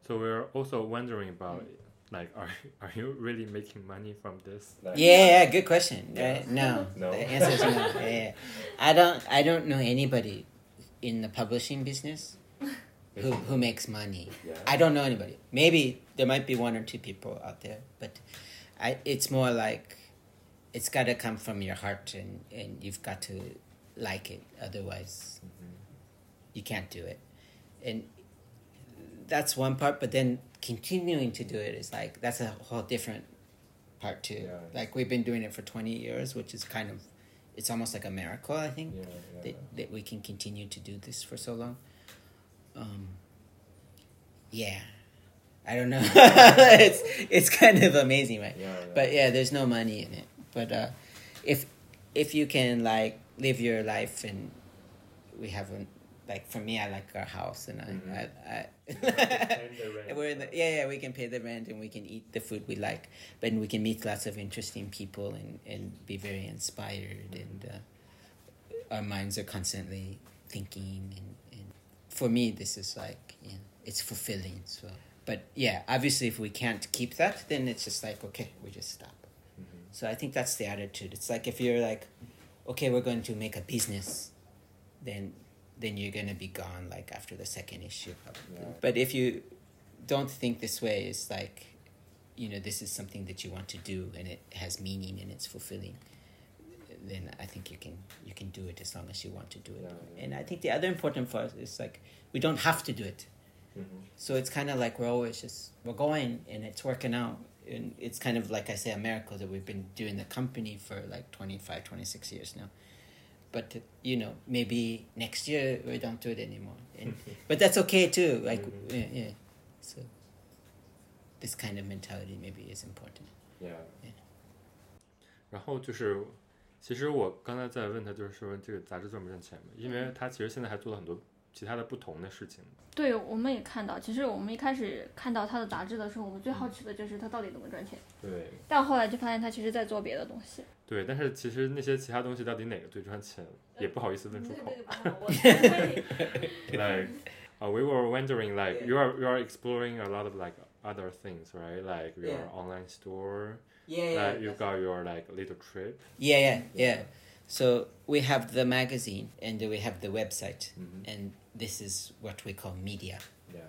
，So we're also wondering about like are [LAUGHS] are you really making money from this? Like, Yeah, yeah, good question. Uh, no, No. the answer is no. Yeah, yeah. I don't, I don't know anybody in the publishing business who who makes money. Yeah. I don't know anybody. Maybe there might be one or two people out there, but I, it's more like it's got to come from your heart, and and you've got to like it. Otherwise, you can't do it. And that's one part. But then continuing to do it is like that's a whole different part too. Yeah. Like we've been doing it for twenty years, which is kind of it's almost like a miracle. I think Yeah, yeah. that that we can continue to do this for so long. Um, yeah, I don't know. [LAUGHS] it's it's kind of amazing, right? Yeah. But yeah, there's no money in it. But uh, if if you can like live your life and we have a like for me, I like our house and I Mhm. I, I [LAUGHS] we're in the yeah yeah we can pay the rent and we can eat the food we like, but we can meet lots of interesting people and and be very inspired and uh, our minds are constantly thinking and, and for me this is like you know, it's fulfilling so. But yeah obviously if we can't keep that then it's just like okay we just stop. Mhm. so i think that's the attitude. It's like if you're like okay we're going to make a business then then you're going to be gone like after the second issue probably. Yeah. but if you don't think this way it's like you know this is something that you want to do and it has meaning and it's fulfilling then I think you can you can do it as long as you want to do it. Yeah, yeah. And I think the other important us is like we don't have to do it. Mhm. So it's kind of like we're always just we're going and it's working out. And it's kind of like I say a miracle that we've been doing the company for like 25, 26 years now. But you know, maybe next year we don't do it anymore. And, but that's okay too. Like Mhm. yeah, yeah. So this kind of mentality maybe is important. Yeah. Yeah. 然后就是，其实我刚才在问他，就是说这个杂志赚不赚钱嘛？因为他其实现在还做了很多其他的不同的事情。对，我们也看到，其实我们一开始看到他的杂志的时候，我们最好奇的就是他到底怎么赚钱。对，但后来就发现他其实在做别的东西。对，但是其实那些其他东西到底哪个最赚钱，也不好意思问出口。like, [LAUGHS] uh, we were wondering, like, you are you are exploring a lot of like other things, right? Like your Yeah. online store, Yeah, like you got your like little trip. Yeah, yeah, yeah. So we have the magazine and then we have the website, Mhm. and this is what we call media Yeah.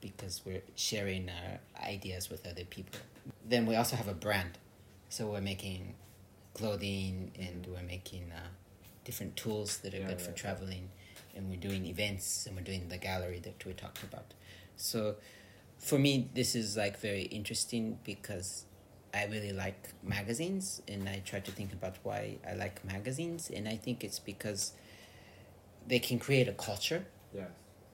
because we're sharing our ideas with other people. Then we also have a brand, so we're making clothing and we're making uh, different tools that are Yeah, good for traveling, and we're doing events and we're doing the gallery that we talked about. So for me, this is like very interesting because I really like magazines, and I try to think about why I like magazines, and I think it's because they can create a culture. Yeah.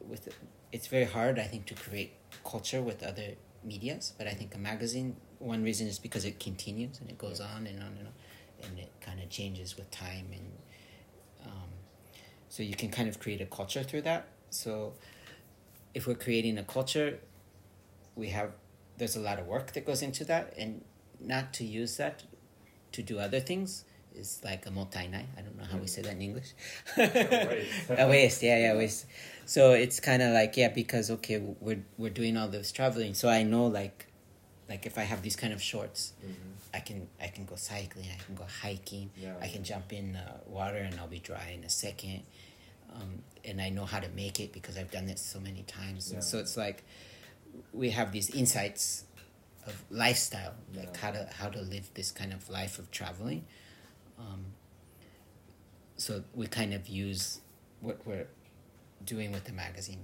With it's very hard, I think, to create culture with other medias, but I think a magazine. One reason is because it continues and it goes on and on and on, and it kind of changes with time, and um, so you can kind of create a culture through that. So, if we're creating a culture, we have there's a lot of work that goes into that, and not to use that to do other things is like a mottainai. I don't know how we say that in English. a [LAUGHS] waste, yeah, yeah, waste. So it's kind of like yeah, because okay, we're we're doing all this traveling, so I know like, like if I have these kind of shorts, I can I can go cycling, I can go hiking, Yeah, I can jump in uh, water and I'll be dry in a second, um, and I know how to make it because I've done it so many times. Yeah. And so it's like we have these insights of lifestyle, like how to how to live this kind of life of traveling. Um, so we kind of use what we're doing with the magazine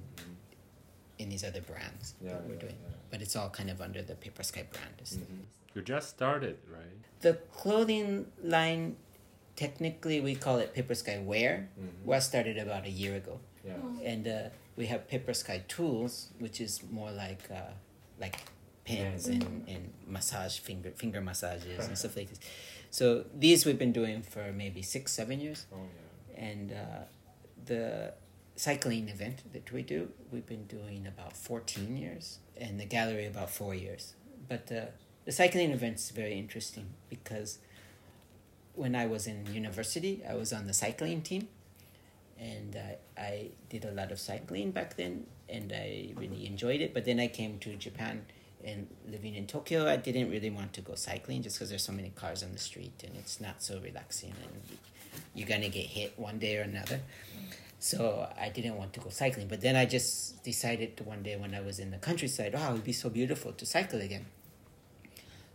in these other brands Yeah, that we're yeah, doing, yeah. but it's all kind of under the Papersky brand. It's- You just started, right? The clothing line, technically, we call it Papersky Wear. Mhm. Was started about a year ago, Yeah. and uh, we have Papersky Tools, which is more like uh, like pens and, and massage finger finger massages and stuff like this. So these we've been doing for maybe six seven years, Oh yeah. and uh, the cycling event that we do we've been doing about 14 years and the gallery about four years. But uh, the cycling event's very interesting because when i was in university i was on the cycling team and uh, i did a lot of cycling back then and i really enjoyed it. But then i came to japan and living in tokyo i didn't really want to go cycling just because there's so many cars on the street and it's not so relaxing and you're gonna get hit one day or another so I didn't want to go cycling. But then I just decided one day when I was in the countryside, wow, it would be so beautiful to cycle again.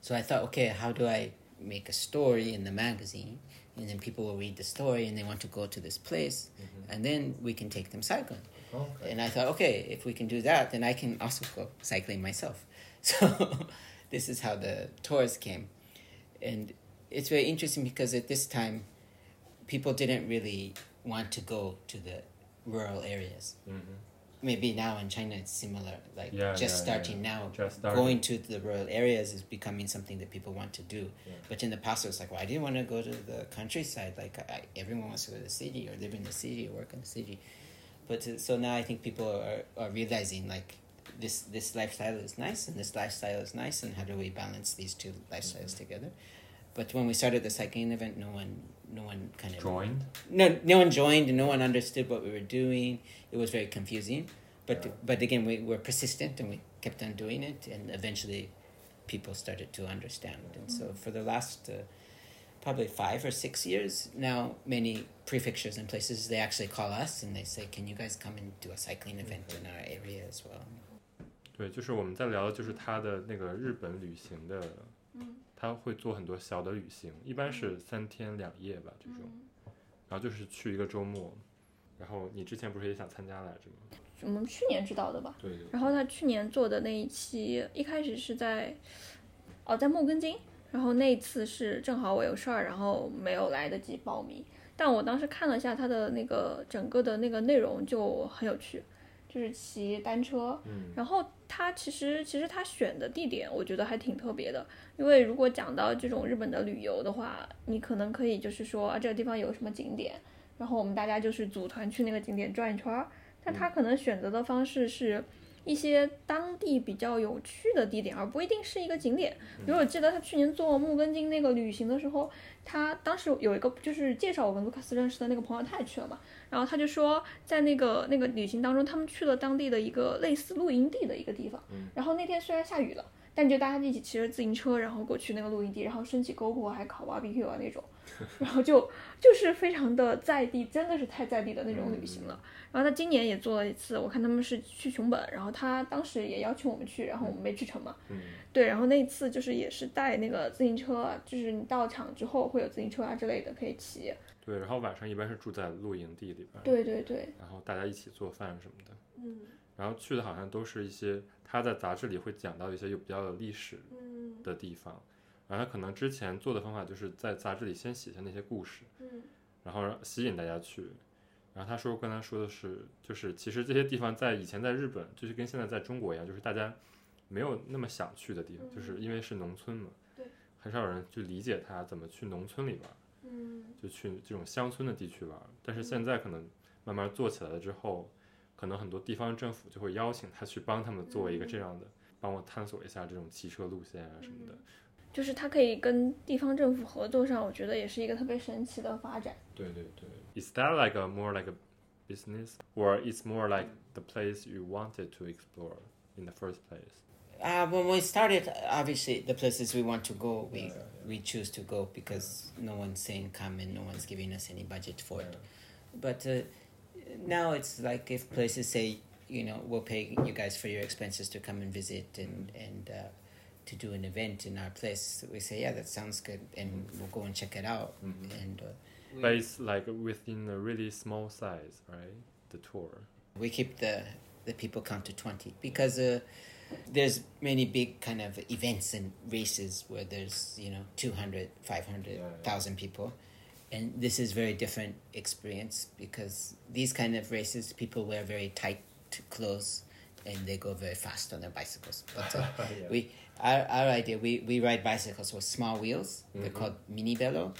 So I thought, okay, how do I make a story in the magazine? And then people will read the story and they want to go to this place, mm-hmm. and then we can take them cycling. Okay. And I thought, okay, if we can do that, then I can also go cycling myself. [LAUGHS] So this is how the tours came. And it's very interesting because at this time, people didn't really want to go to the rural areas. Mhm. Maybe now in China it's similar. Like Yeah, just yeah, starting yeah. now, Just starting. going to the rural areas is becoming something that people want to do. But in the past, it was like, well, I didn't want to go to the countryside. Like I, everyone wants to go to the city or live in the city or work in the city. But uh, so now I think people are, are realizing like this this lifestyle is nice and this lifestyle is nice and how do we balance these two lifestyles Mm-hmm. together? But when we started the cycling event, no one no one kind of Joined. no no one joined and no one understood what we were doing. It was very confusing. But Yeah. but again, we were persistent and we kept on doing it, and eventually, people started to understand. And so for the last uh, probably five or six years now, many prefectures and places they actually call us and they say, "Can you guys come and do a cycling event in our area as well?" 对，就是我们在聊的就是他的那个日本旅行的，嗯 他会做很多小的旅行，一般是三天两夜吧这种，嗯然后就是去一个周末。然后你之前不是也想参加来着吗？我们去年知道的吧？对对。然后他去年做的那一期，一开始是在，哦，在莫根津，然后那一次是正好我有事儿，然后没有来得及报名。但我当时看了一下他的那个整个的那个内容，就很有趣，就是骑单车，嗯然后他其实其实他选的地点，我觉得还挺特别的。因为如果讲到这种日本的旅游的话，你可能可以就是说啊，这个地方有什么景点，然后我们大家就是组团去那个景点转一圈儿。但他可能选择的方式是，一些当地比较有趣的地点，而不一定是一个景点。比如我记得他去年做木根津那个旅行的时候，他当时有一个就是介绍我跟卢卡斯认识的那个朋友，他也去了嘛。然后他就说，在那个那个旅行当中，他们去了当地的一个类似露营地的一个地方。然后那天虽然下雨了，但就大家一起骑着自行车，然后过去那个露营地，然后升起篝火，还烤 barbecue 啊那种，然后就就是非常的在地，真的是太在地的那种旅行了。然后他今年也做了一次，我看他们是去熊本，然后他当时也邀请我们去，然后我们没去成嘛。嗯。对，然后那一次就是也是带那个自行车，就是你到场之后会有自行车啊之类的可以骑。对，然后晚上一般是住在露营地里边。对对对。然后大家一起做饭什么的。嗯。然后去的好像都是一些他在杂志里会讲到一些有比较有历史的地方，然后他可能之前做的方法就是在杂志里先写下那些故事，嗯，然后让吸引大家去。然后他说跟他说的是，就是其实这些地方在以前在日本，就是跟现在在中国一样，就是大家没有那么想去的地方，就是因为是农村嘛，对，很少有人去理解他怎么去农村里玩，嗯，就去这种乡村的地区玩。但是现在可能慢慢做起来了之后，可能很多地方政府就会邀请他去帮他们做一个这样的，帮我探索一下这种骑车路线啊什么的。就是他可以跟地方政府合作上，我觉得也是一个特别神奇的发展。对对对。Is that like a more like a business, or it's more like the place you wanted to explore in the first place? Uh, when we started, obviously the places we want to go, we we choose to go because no one's saying come and no one's giving us any budget for it. But uh, now it's like if places say, you know, we'll pay you guys for your expenses to come and visit and and uh, to do an event in our place, we say, yeah, that sounds good, and we'll go and check it out. And uh, but it's like within a really small size, right? The tour. We keep the the people count to twenty because uh, there's many big kind of events and races where there's you know 200 500 people and this is very different experience because these kind of races people wear very tight clothes and they go very fast on their bicycles. [LAUGHS] But uh, yeah. we our, our idea we, we ride bicycles with small wheels. Mm-hmm. they're called mini velo.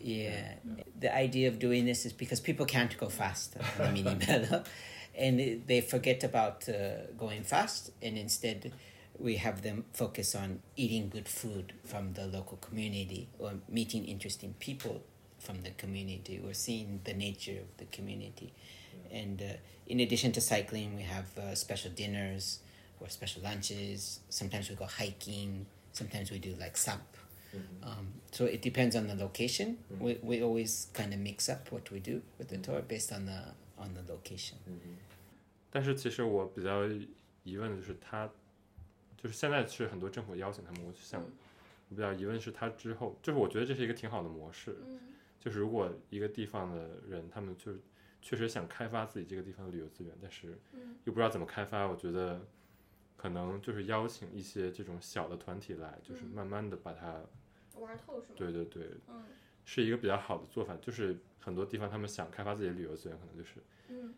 Yeah. yeah. The idea of doing this is because people can't go fast on a mini [LAUGHS] velo. And they forget about uh, going fast. And instead we have them focus on eating good food from the local community or meeting interesting people from the community or seeing the nature of the community and uh, in addition to cycling, we have uh, special dinners or special lunches. Sometimes we go hiking. Sometimes we do like SUP. Mm-hmm. Um, so it depends on the location. Mm-hmm. We, we always kind of mix up what we do with the mm-hmm. tour based on the on the location. Mm-hmm. 但是其实我比较疑问的是他，他就是现在是很多政府邀请他们过去项目，我比较疑问是他之后，就是我觉得这是一个挺好的模式，嗯、就是如果一个地方的人他们就是确实想开发自己这个地方的旅游资源，但是又不知道怎么开发，我觉得可能就是邀请一些这种小的团体来，就是慢慢的把它玩透，是吗？对对对，是一个比较好的做法，就是很多地方他们想开发自己的旅游资源，可能就是嗯。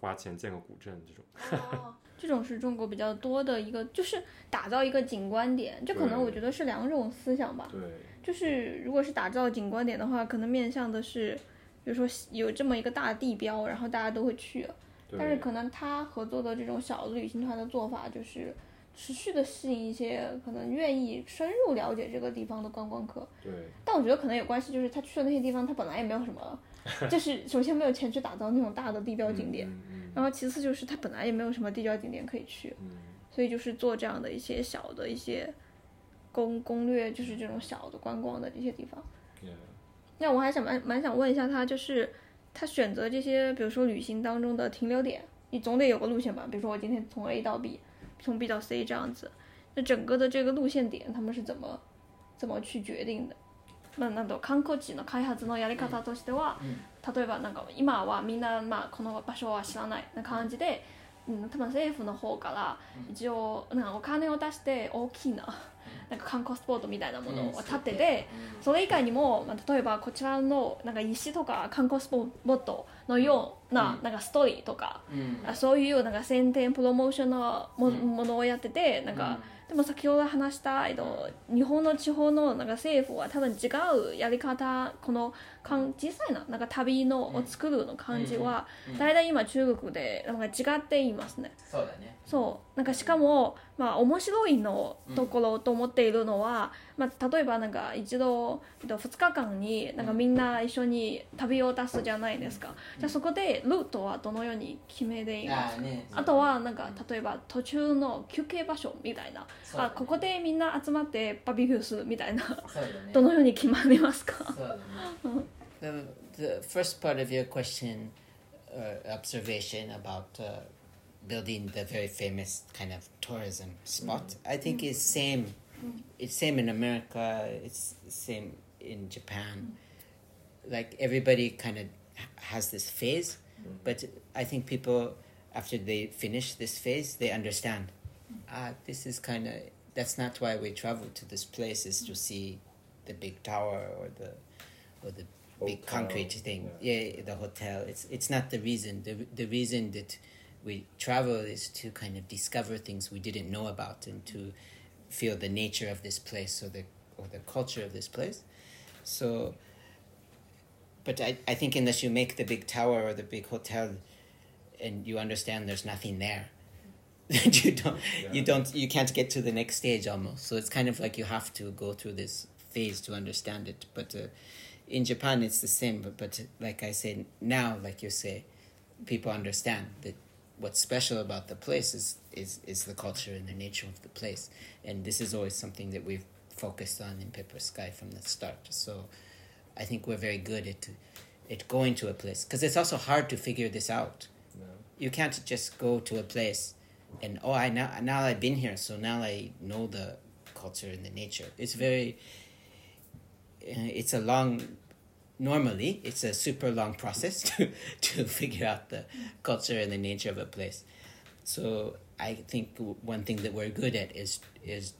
花钱建个古镇这种，哦，[LAUGHS] 这种是中国比较多的一个，就是打造一个景观点，这可能我觉得是两种思想吧。对，就是如果是打造景观点的话，可能面向的是，比如说有这么一个大地标，然后大家都会去。但是可能他合作的这种小的旅行团的做法，就是持续的吸引一些可能愿意深入了解这个地方的观光客。对。但我觉得可能有关系，就是他去的那些地方，他本来也没有什么。[LAUGHS] 就是首先没有钱去打造那种大的地标景点，然后其次就是他本来也没有什么地标景点可以去，所以就是做这样的一些小的一些攻攻略，就是这种小的观光的这些地方。那我还想蛮蛮想问一下他，就是他选择这些，比如说旅行当中的停留点，你总得有个路线吧？比如说我今天从 A 到 B，从 B 到 C 这样子，那整个的这个路线点他们是怎么怎么去决定的？まあ、なんと観光地の開発のやり方としては、うん、例えばなんか今はみんな、まあ、この場所は知らないな感じで、うん、多分政府の方から一応なんかお金を出して大きな なんか観光スポットみたいなものを建てて、それ以外にも、まあ、例えばこちらのなんか石とか観光スポットのような,、なんかストーリーとか、そういうなんか宣伝プロモーションのも,、ものをやっててなんか、でも先ほど話した、えっと、日本の地方のなんか政府は多分違うやり方このかん小さいななんか旅のを作るの漢字は大体今中国でなんか違って言いますね。そうだね。そう。なんかしかもまあ面白いのところと思っているのは、まあ、例えばなんか一度えっと2日間になんかみんな一緒に旅を出すじゃないですか。じゃあそこでルートはどのように決めていますか？ねあとはなんか例えば途中の休憩場所みたいな。そうだね。あここでみんな集まってバーベキューするみたいな。そうだね。[LAUGHS] どのように決まりますか？The, the first part of your question or observation about uh, building the very famous kind of tourism spot, mm-hmm. I think is same. Mm-hmm. It's same in America. It's same in Japan. Mm-hmm. Like everybody kind of has this phase, but I think people after they finish this phase, they understand. Ah, this is kind of that's not why we travel to this place is to see the big tower or the or the big concrete thing. Yeah. the hotel. It's it's not the reason. The the reason that we travel is to kind of discover things we didn't know about and to feel the nature of this place or the or the culture of this place. So but I, I think unless you make the big tower or the big hotel and you understand there's nothing there [LAUGHS] you don't you don't you can't get to the next stage almost so it's kind of like you have to go through this phase to understand it but uh, in japan it's the same but, but like i say now like you say people understand that what's special about the place is, is is the culture and the nature of the place and this is always something that we've focused on in Papersky from the start so i think we're very good at at going to a place because it's also hard to figure this out No. you can't just go to a place and oh I now now I've been here so now I know the culture and the nature. It's very Uh, it's a long normally it's a super long process [LAUGHS] to to figure out the culture and the nature of a place. So I think one thing that we're good at is is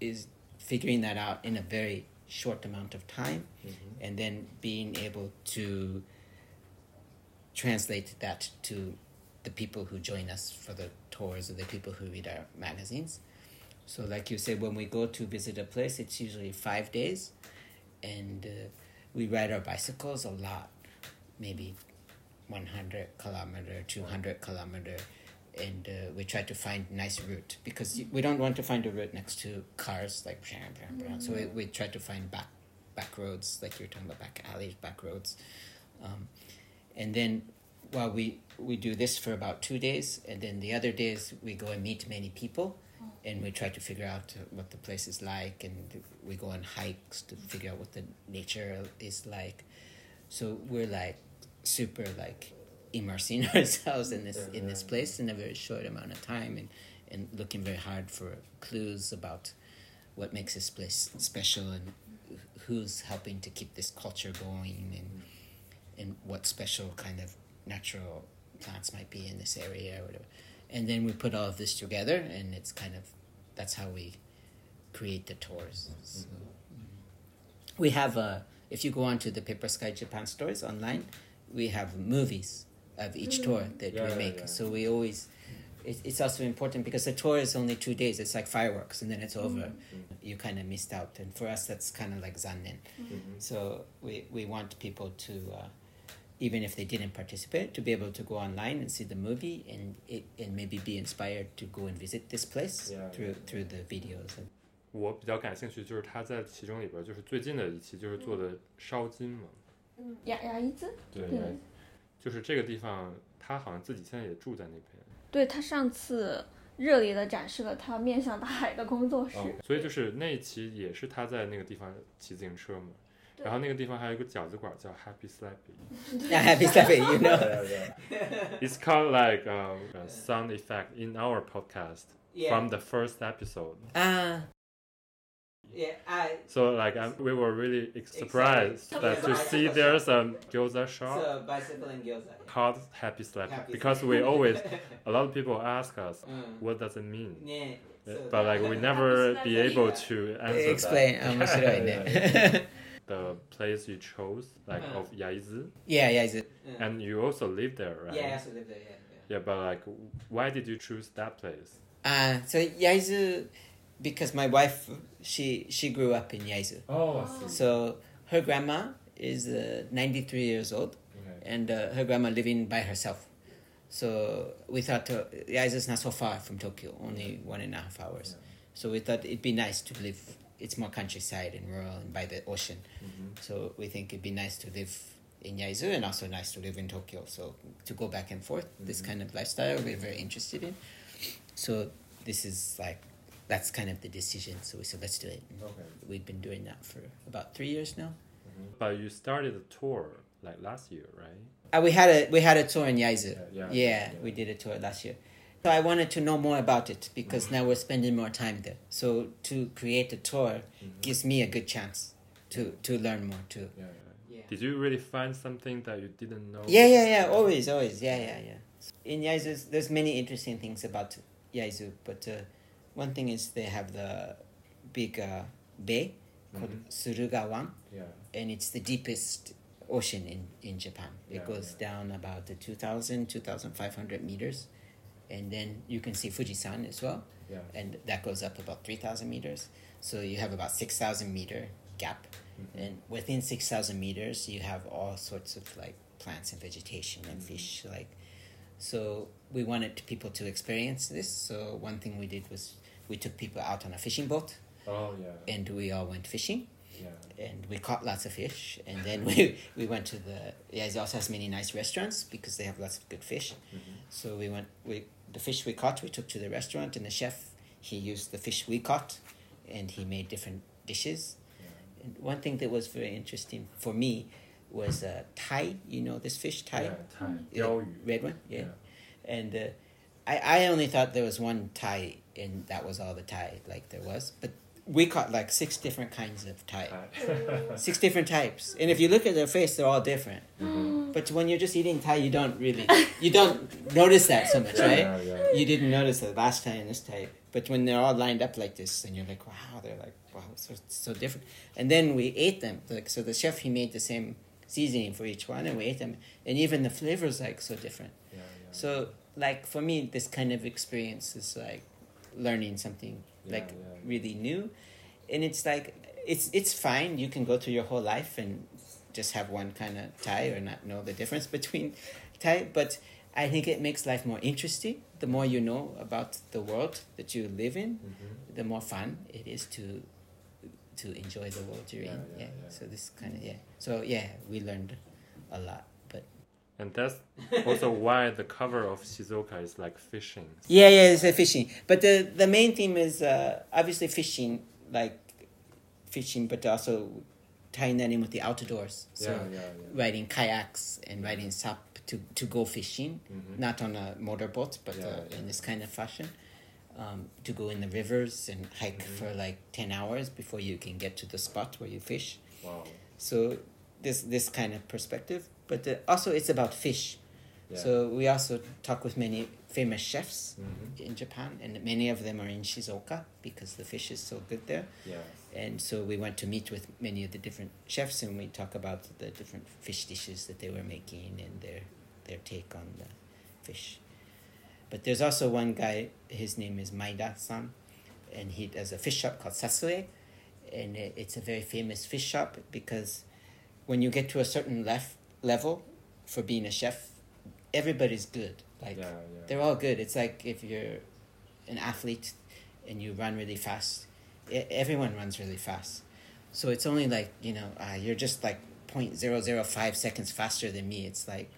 is figuring that out in a very short amount of time mm-hmm. and then being able to translate that to the people who join us for the tours or the people who read our magazines. So, like you said, when we go to visit a place, it's usually five days, and uh, we ride our bicycles a lot, maybe 100 kilometer, 200 kilometer, and uh, we try to find nice route because we don't want to find a route next to cars like so we, we try to find back back roads like you're talking about back alleys, back roads, um, and then while we we do this for about two days, and then the other days we go and meet many people, and we try to figure out what the place is like, and we go on hikes to figure out what the nature is like. So we're like super like immersing [LAUGHS] ourselves in this in this place in a very short amount of time, and and looking very hard for clues about what makes this place special and who's helping to keep this culture going and and what special kind of natural plants might be in this area or whatever. And then we put all of this together and it's kind of that's how we create the tours. So, we have a if you go onto the Papersky Japan Stories online, we have movies of each tour mm-hmm. that Yeah, we make. yeah. So we always it, it's also important because the tour is only two days. It's like fireworks and then it's over. Mm-hmm. You kind of missed out, and for us that's kind of like zannen. Mm-hmm. So we we want people to. Uh, even if they didn't participate, to be able to go online and see the movie and it, and maybe be inspired to go and visit this place Yeah, through yeah, through the videos. And, 我比较感兴趣就是他在其中里边，就是最近的一期就是做的烧金嘛，牙牙医子，对对就是这个地方，他好像自己现在也住在那边，对他上次热烈的展示了他面向大海的工作室，哦，所以就是那一期也是他在那个地方骑自行车嘛，对然后那个地方还有一个饺子馆叫 Happy Slappy， yeah, [LAUGHS] happy Slappy, you know. It's called like um, a sound effect in our podcast from the first episode. Ah. yeah, I. So like um, we were really ex- surprised Excited. that to see there's a gyoza shop bicycle and gyoza. called Happy Slap Happy because we always [LAUGHS] a lot of people ask us Mm. what does it mean, Yeah. but like we [LAUGHS] never be able to answer Explain. that. the place you chose, like Uh. of Yaizu, Yeah, yeah. Yeah. and you also live there, right? yeah, I also live there. Yeah, yeah. Yeah, but like, why did you choose that place? Uh, so Yaizu, because my wife, she she grew up in Yaizu. Oh, I see. Oh. So her grandma is uh, 93 years old, Okay. and uh, her grandma living by herself. So we thought uh, Yaizu is not so far from Tokyo, only one and a half hours. So we thought it'd be nice to live it's more countryside and rural and by the ocean. Mhm. So we think it'd be nice to live in Yaizu and also nice to live in Tokyo. So to go back and forth, this Mhm. kind of lifestyle we're very interested in. So this is like that's kind of the decision. So we said let's do it. Okay. We've been doing that for about three years now. Mhm. But you started a tour like last year, right? Uh, we had a we had a tour in Yaizu. Yeah, yeah, yeah, yeah. we did a tour last year. So I wanted to know more about it because now we're spending more time there. So to create a tour Mhm. gives me a good chance to to learn more too. Yeah, yeah. Yeah. Did you really find something that you didn't know? Yeah, yeah, yeah. Always, always. Yeah, yeah, yeah. In Yaizu, there's many interesting things about Yaizu, but uh, one thing is they have the big uh, bay called Mhm. Suruga-wan, Yeah. and it's the deepest ocean in, in Japan. It Yeah, goes yeah. down about the 2,000, 2,500 meters, and then you can see Fujisan as well, Yeah. and that goes up about 3,000 meters. So you have about 6,000 meter gap, Mhm. and within 6,000 meters, you have all sorts of like plants and vegetation and Mhm. fish. Like, so we wanted people to experience this. So one thing we did was we took people out on a fishing boat, Oh yeah. and we all went fishing yeah. and we caught lots of fish and then [LAUGHS] we, we went to the yeah it also has many nice restaurants because they have lots of good fish Mhm. so we went we the fish we caught we took to the restaurant and the chef he used the fish we caught and he made different dishes. Yeah. and one thing that was very interesting for me was uh, tai you know this fish tai? Yeah, tai. Yeah, red one? Yeah, and uh, I, I only thought there was one tai and that was all the tai like there was. But we caught like six different kinds of tai tai. six different types. And if you look at their face they're all different. Mhm. but when you're just eating tai you don't really you don't notice that so much right? Yeah, yeah. you didn't notice the last tai and this tai. But when they're all lined up like this and you're like wow they're like wow so, so different. And then we ate them like so the chef he made the same seasoning for each one and we ate them. And even the flavors like so different. Yeah, yeah. so like for me this kind of experience is like learning something Yeah, like really new. And it's like it's it's fine. You can go through your whole life and just have one kind of tai or not know the difference between [LAUGHS] tai but i think it makes life more interesting. The more you know about the world that you live in Mhm. the more fun it is to to enjoy the world you're Yeah, in yeah, yeah, so this kind of yeah. So yeah we learned a lot And that's also [LAUGHS] why the cover of Shizuoka is like fishing. Yeah, yeah, it's a fishing. But the the main theme is uh, obviously fishing, like fishing, but also tying that in with the outdoors. So yeah, yeah, yeah. riding kayaks and riding SUP to, to go fishing, Mhm. not on a motorboat, but uh, in this kind of fashion. Um, to go in the rivers and hike Mhm. for like ten hours before you can get to the spot where you fish. Wow. So this this kind of perspective, but uh, also it's about fish. Yeah. So we also talk with many famous chefs Mhm. in Japan, and many of them are in Shizuoka because the fish is so good there. Yeah. And so we went to meet with many of the different chefs, and we talk about the different fish dishes that they were making and their their take on the fish. But there's also one guy. His name is Maeda-san, and he does a fish shop called Sasue, and it's a very famous fish shop because when you get to a certain lef- level for being a chef, everybody's good. Like yeah, yeah. they're all good. It's like if you're an athlete and you run really fast, e- everyone runs really fast. So it's only like, you know, uh, you're just like 0.005 seconds faster than me. It's like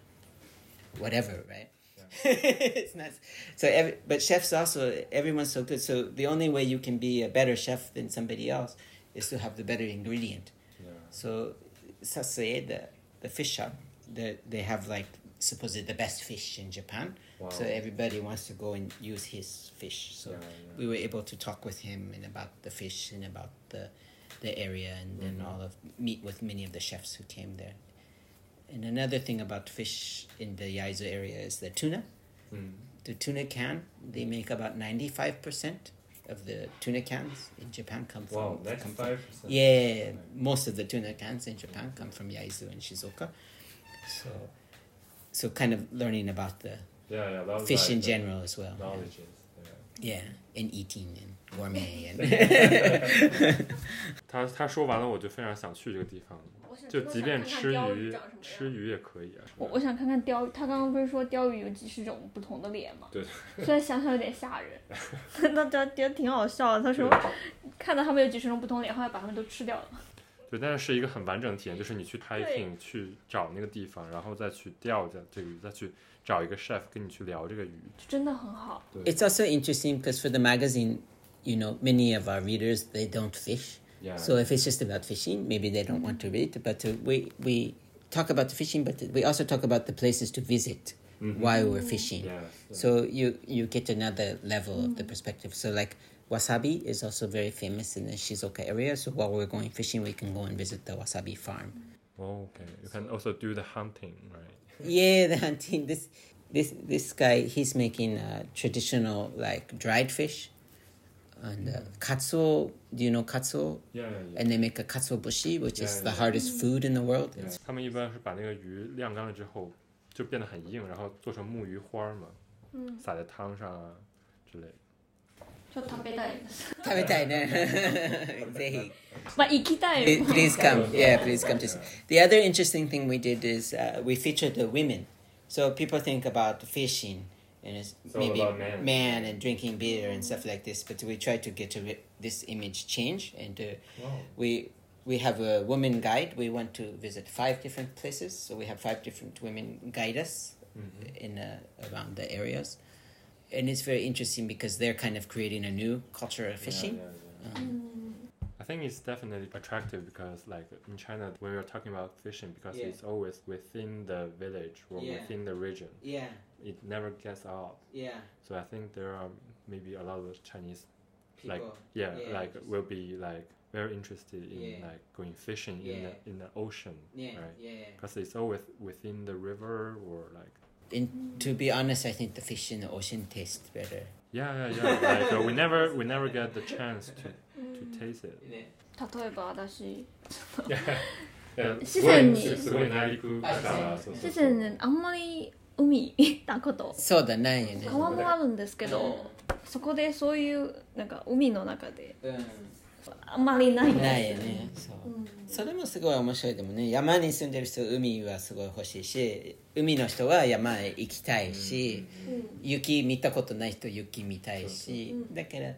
whatever, right? [LAUGHS] it's not so every, but chefs also everyone's so good so the only way you can be a better chef than somebody else is to have the better ingredient yeah. so Sasue, the the fish shop they they have like supposedly the best fish in Japan Wow. so everybody wants to go and use his fish. So Yeah, yeah. we were able to talk with him and about the fish and about the the area and then Mhm. all of meet with many of the chefs who came there. And another thing about fish in the Yaizu area is the tuna. Mm. The tuna can they make about ninety five percent of the tuna cans in Japan come from. Wow, that's come from- yeah, most of the tuna cans in Japan come from Yaizu and Shizuoka. So, so kind of learning about the Yeah, yeah. Fish like in general as well. yeah. Knowledges. Yeah. Yeah, and eating and gourmet and 他他说完了，我就非常想去这个地方，就即便吃鱼吃鱼也可以啊。我我想看看鲷鱼，他刚刚不是说鲷鱼有几十种不同的脸吗？对。[LAUGHS] 虽然想想有点吓人，[LAUGHS] 那觉得挺好笑的。他说看到他们有几十种不同脸，后来把他们都吃掉了。对，但是是一个很完整的体验，就是你去 hiking 去找那个地方，然后再去钓这这个鱼，再去找一个 chef 跟你去聊这个鱼，真的很好。It's also interesting because for the magazine, you know, many of our readers they don't fish. Yeah. So if it's just about fishing, maybe they don't want to read. But uh, we we talk about the fishing, but we also talk about the places to visit Mm-hmm. while we're fishing. Yeah. So you you get another level of the perspective. So like wasabi is also very famous in the Shizuoka area. So while we're going fishing, we can go and visit the wasabi farm. Oh, okay. You can also do the hunting, right? Yeah, [LAUGHS] the hunting. This this this guy he's making uh, traditional like dried fish. And uh, katsuo, do you know katsuo? Yeah, yeah, yeah. And they make a katsuo bushi, which is Yeah, the yeah. hardest food in the world. Yeah. 他们一般是把那个鱼晾干了之后，就变得很硬，然后做成木鱼花儿嘛，嗯，撒在汤上啊之类的。 ちょっと食べたいです。食べたいね。ぜひ。まあ行きたい。 Please please [LAUGHS] come. Yeah, please come to see. The other interesting thing we did is uh, we featured the women. So people think about fishing and it's It's all maybe about men. man and drinking beer and stuff like this, but we try to get to re- this image change and uh, we we have a woman guide. We went to visit five different places, so we have five different women guide us Mhm. in uh, around the areas, and it's very interesting because they're kind of creating a new culture of fishing. Yeah, yeah, yeah. Um, I think it's definitely attractive because, like in China, when we're talking about fishing, because Yeah. it's always within the village or Yeah. within the region, yeah, it never gets out. yeah. So I think there are maybe a lot of Chinese, People. like yeah, Yeah, like just- will be like very interested in Yeah. like going fishing in the in the ocean, yeah, right? yeah. Because it's always within the river or like And to be honest, I think the fish in the ocean taste better. yeah, yeah, yeah. like uh, we never we never get the chance to to taste it. 例えば私、すごいすごい内陸からそうそうそう之前ねあんまり海行ったことそうだないよね。川もあるんですけど、そこでそういうなんか海の中であんまりないんですないよね。そう。それもすごい面白いでもね山に住んでる人海はすごい欲しいし海の人は山へ行きたいし、雪見たことない人雪見たいし、だから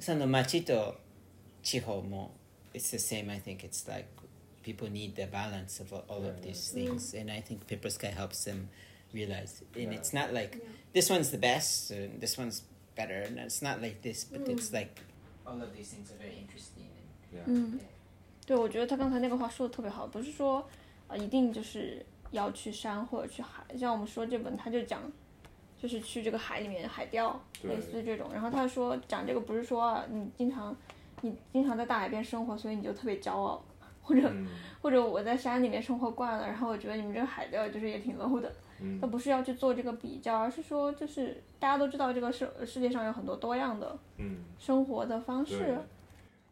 その町と地方も it's the same I think it's like people need the balance of all of these things and I think Paper Sky helps them realize and it's not like this one's the best and this one's better and it's not like this but it's like all of these things are very interesting. 嗯，对，我觉得他刚才那个话说的特别好，不是说呃一定就是要去山或者去海，像我们说这本他就讲，就是去这个海里面海钓，类似这种。然后他说讲这个不是说啊你经常你经常在大海边生活，所以你就特别骄傲，或者、嗯 [LAUGHS] 或者我在山里面生活惯了，然后我觉得你们这个海钓就是也挺 low 的。嗯那不是要去做这个比较，而是说就是大家都知道这个世世界上有很多多样的嗯，生活的方对式。。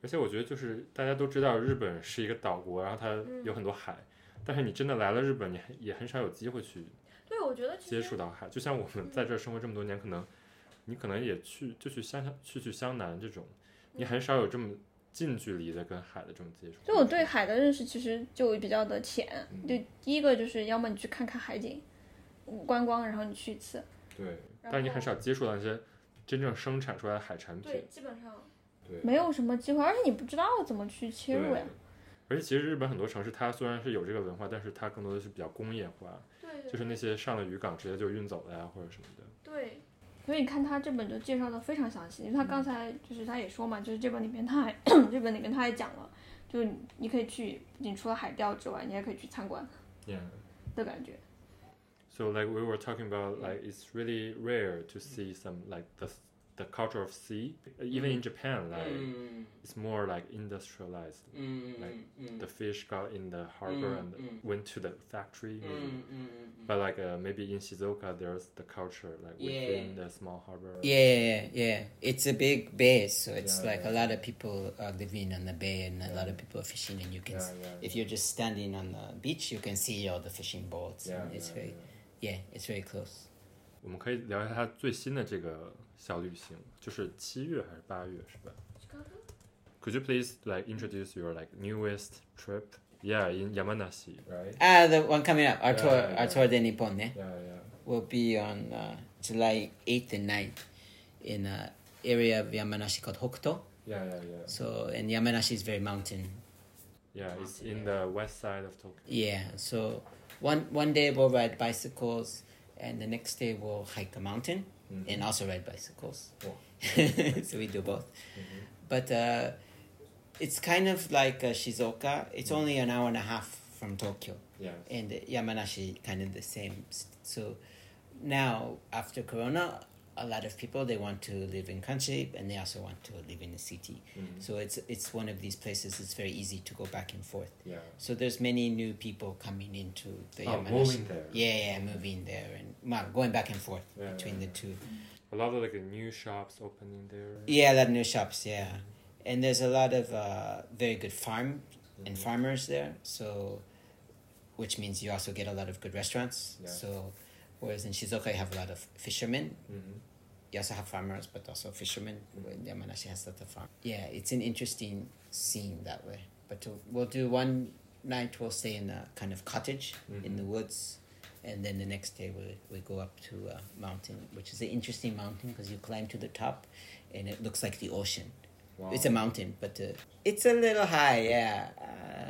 而且我觉得就是大家都知道日本是一个岛国，然后它有很多海，但是你真的来了日本，你很也很少有机会去对，我觉得接触到海。就像我们在这儿生活这么多年，可能你可能也去就去湘去去湘南这种，你很少有这么近距离的跟海的这种接触。就我对海的认识其实就比较的浅，嗯就第一个就是要么你去看看海景，观光，然后你去一次。对，但是你很少接触到那些真正生产出来的海产品。基本上对，没有什么机会，而且你不知道怎么去切入呀。而且其实日本很多城市，它虽然是有这个文化，但是它更多的是比较工业化，对就是那些上了渔港直接就运走了呀，或者什么的。对，所以你看他这本就介绍的非常详细，因为他刚才就是他也说嘛，就是这本里面他还 [CLEARS THROAT] 这本里面他还讲了，就是你你可以去，不仅除了海钓之外，你还可以去参观 Yeah. 的感觉。So like we were talking about, like it's really rare to see some like the the culture of sea. Even in Japan, like Mm, it's more like industrialized. Like the fish got in the harbor and went to the factory. Maybe. But like uh, maybe in Shizuoka, there's the culture like within the small harbor. Yeah, yeah. It's a big bay, so it's Yeah, like yeah. a lot of people are living on the bay and a lot of people are fishing, and you can, Yeah, s yeah, if you're just standing on the beach, you can see all the fishing boats. Yeah, and it's yeah, very, yeah. yeah, it's very close. [LAUGHS] 我们可以聊一下他最新的这个 小旅行，就是七月还是八月是吧？Could you please like introduce your like newest trip? Yeah, in Yamanashi, right? Ah, the one coming up, our Yeah, tour, yeah, our yeah. tour de Nippon, eh? Yeah, yeah. will be on uh, July 8th and 9th in an area of Yamanashi called Hokuto. Yeah, yeah, yeah. So, and Yamanashi is very mountain. Yeah, it's in the west side of Tokyo. Yeah, so one one day we'll ride bicycles, and the next day we'll hike a mountain Mhm. and also ride bicycles. Cool. [LAUGHS] so we do both. Mhm. But uh, it's kind of like uh, Shizuoka. It's only an hour and a half from Tokyo. Yeah. and Yamanashi kind of the same. So now after Corona, a lot of people they want to live in country and they also want to live in the city. Mhm. So it's it's one of these places. It's very easy to go back and forth. Yeah. So there's many new people coming into the Oh, Yamanashi. moving there. Yeah, yeah, moving there and well, going back and forth Yeah, between yeah, the two. A lot of like new shops opening there. Yeah, a lot of new shops. Yeah, and there's a lot of uh, very good farm and Mhm. farmers there. So, which means you also get a lot of good restaurants. Yeah. So, whereas in Shizuoka you have a lot of fishermen. Mhm. You also have farmers, but also fishermen. Mhm. Yamanashi has a lot of farm. Yeah, it's an interesting scene that way. But to, we'll do one night. We'll stay in a kind of cottage in Mhm. the woods. And then the next day we, we go up to a mountain, which is an interesting mountain because you climb to the top and it looks like the ocean. Wow. It's a mountain, but uh, it's a little high. Yeah,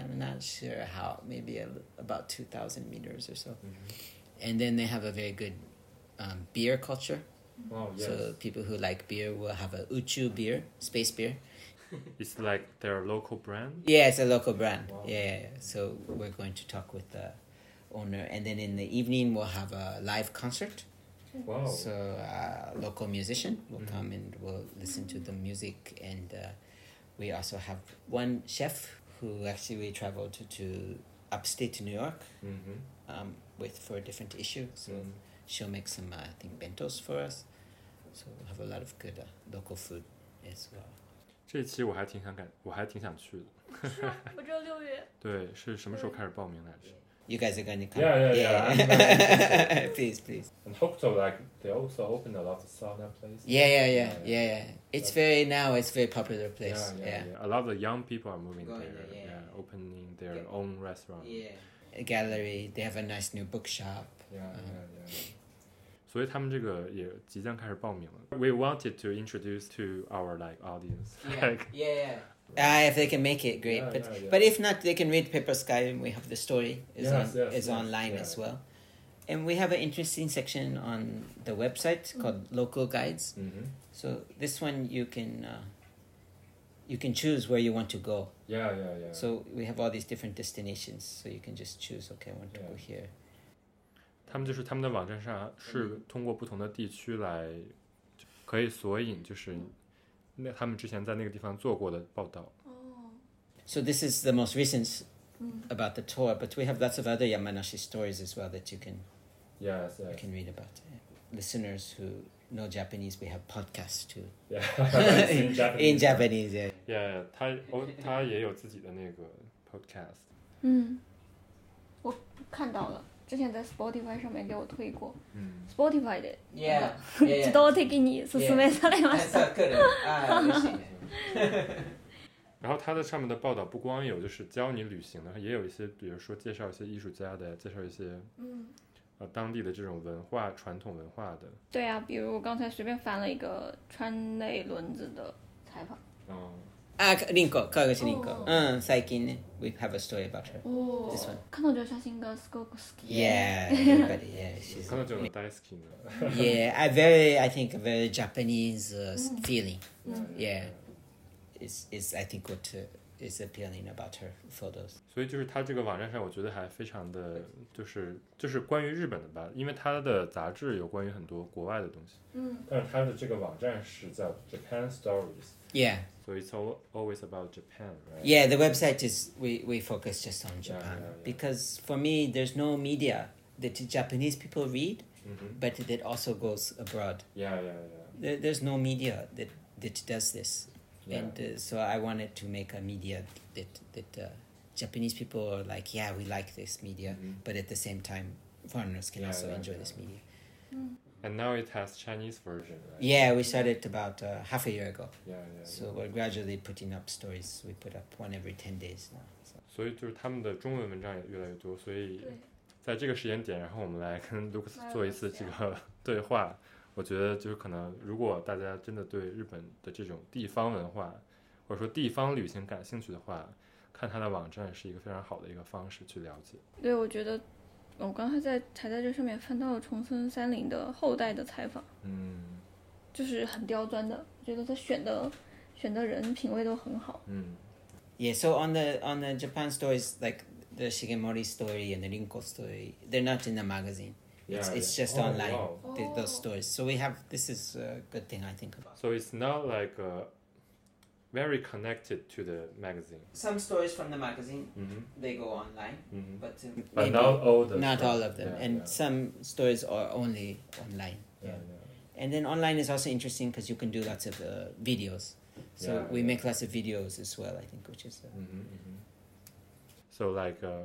I'm not sure how. Maybe a, about two thousand meters or so. Mhm. And then they have a very good um, beer culture. Oh yes. So people who like beer will have a Uchu beer, space beer. [LAUGHS] it's like their local brand. Yeah, it's a local brand. Wow. Yeah, yeah, yeah. So we're going to talk with the owner, and then in the evening we'll have a live concert. Wow. So uh, local musician will Mhm. come and we'll listen to the music, and uh, we also have one chef who actually we traveled to, to upstate New York Mhm. um, with for a different issue. So Mhm. she'll make some uh, I think bentos for us. So we'll have a lot of good uh, local food as well. 这一期我还挺想感，我还挺想去的。是啊，我只有六月。对，是什么时候开始报名来着？ You [LAUGHS] guys are going to come? Yeah, yeah, yeah. yeah. [LAUGHS] [LAUGHS] please, please. And Hokuto, like they also opened a lot of sauna places. Yeah, yeah, yeah, Yeah, yeah, yeah. It's very now. It's very popular place. Yeah, yeah, yeah. A lot of the young people are moving Going there. there, yeah. yeah. opening their Yeah. own restaurant. Yeah. gallery. They have a nice new bookshop. Yeah, um, yeah, yeah. 所以他们这个也即将开始报名了。We wanted to introduce to our like audience. Yeah, [LAUGHS] like, yeah. yeah. Uh, if they can make it, great. Yeah, but yeah, yeah. but if not, they can read Papersky, and we have the story is yes, on, yes, is yes, online as well, and we have an interesting section on the website mm-hmm. called mm. Local Guides. Mm -hmm. So this one you can uh, you can choose where you want to go. Yeah, yeah, yeah. So we have all these different destinations. So you can just choose. Okay, I want to go Yeah. here. 他们就是他们的网站上是通过不同的地区来可以索引，就是那他们之前在那个地方做过的报道。哦， So this is the most recent 嗯， about the tour, but we have lots of other Yamanashi stories as well that you can Yes, you yes. can read about. Listeners who know Japanese, we have podcasts too Yeah. [LAUGHS] In in Japanese. [LAUGHS] Japanese. Yeah. Yeah，他哦，他也有自己的那个 podcast。嗯，我看到了，之前在 Spotify 上面给我推过嗯， ，Spotify で Yeah. 自[LAUGHS] 動的に勧めされました。 [LAUGHS] Ah, 然后它的上面的报道不光有就是教你旅行的，也有一些比如说介绍一些艺术家的，介绍一些嗯，呃当地的这种文化传统文化的。对啊，比如我刚才随便翻了一个川内轮子的采访。嗯， Ah, Rinko, Kawaguchi Rinko. 哦 Uh, 最近ね we have a story about her. 哦 This one 彼女の写真がすごく好き。 Yeah, everybody. Yeah, she's. 彼女の大好きな。 yeah, I very, I think, a very Japanese uh, s- feeling. Yeah, is is I think what uh, is appealing about her photos. 所以就是它这个网站上，我觉得还非常的，就是就是关于日本的吧，因为它的杂志有关于很多国外的东西。嗯，但是它的这个网站是叫 Japan Stories， Yeah, 所以 it's all always about Japan, right? yeah. The website is we we focus just on Japan yeah, yeah. because for me, there's no media that Japanese people read, Mhm. but that also goes abroad. Yeah, yeah, yeah. There, there's no media that that does this. Yeah. and uh, so I wanted to make a media that that uh, Japanese people are like, yeah, we like this media, Mhm. but at the same time, foreigners can Yeah, also yeah, enjoy yeah. this media. And now it has Chinese version, right? Yeah, we started about uh, half a year ago. Yeah, yeah. So we're gradually putting up stories. We put up one every 10 days now. So. 所以就是他们的中文文章也越来越多，所以对在这个时间点，然后我们来跟 Lucas 来做一次这个对话。我觉得就是可能，如果大家真的对日本的这种地方文化，或者说地方旅行感兴趣的话，看他的网站是一个非常好的一个方式去了解。对，我觉得我刚才在才在这上面翻到了重森三菱的后代的采访，嗯就是很刁钻的，我觉得他选的选的人品味都很好。嗯 Yeah, so on the on the Japan stories, like the Shigemori story and the Rinko story, they're not in the magazine. It's, Yeah, it's yeah. just Oh, online, wow. those stories. So we have, this is a good thing, I think. about. So it's not like uh, very connected to the magazine. Some stories from the magazine, Mm-hmm. they go online, Mm-hmm. but, uh, But maybe not all the not all of them. Yeah, and yeah. some stories are only online. Yeah, And then online is also interesting because you can do lots of uh, videos. So Yeah, we yeah. make lots of videos as well, I think, which is. Uh, Mm-hmm, mm-hmm. So like uh,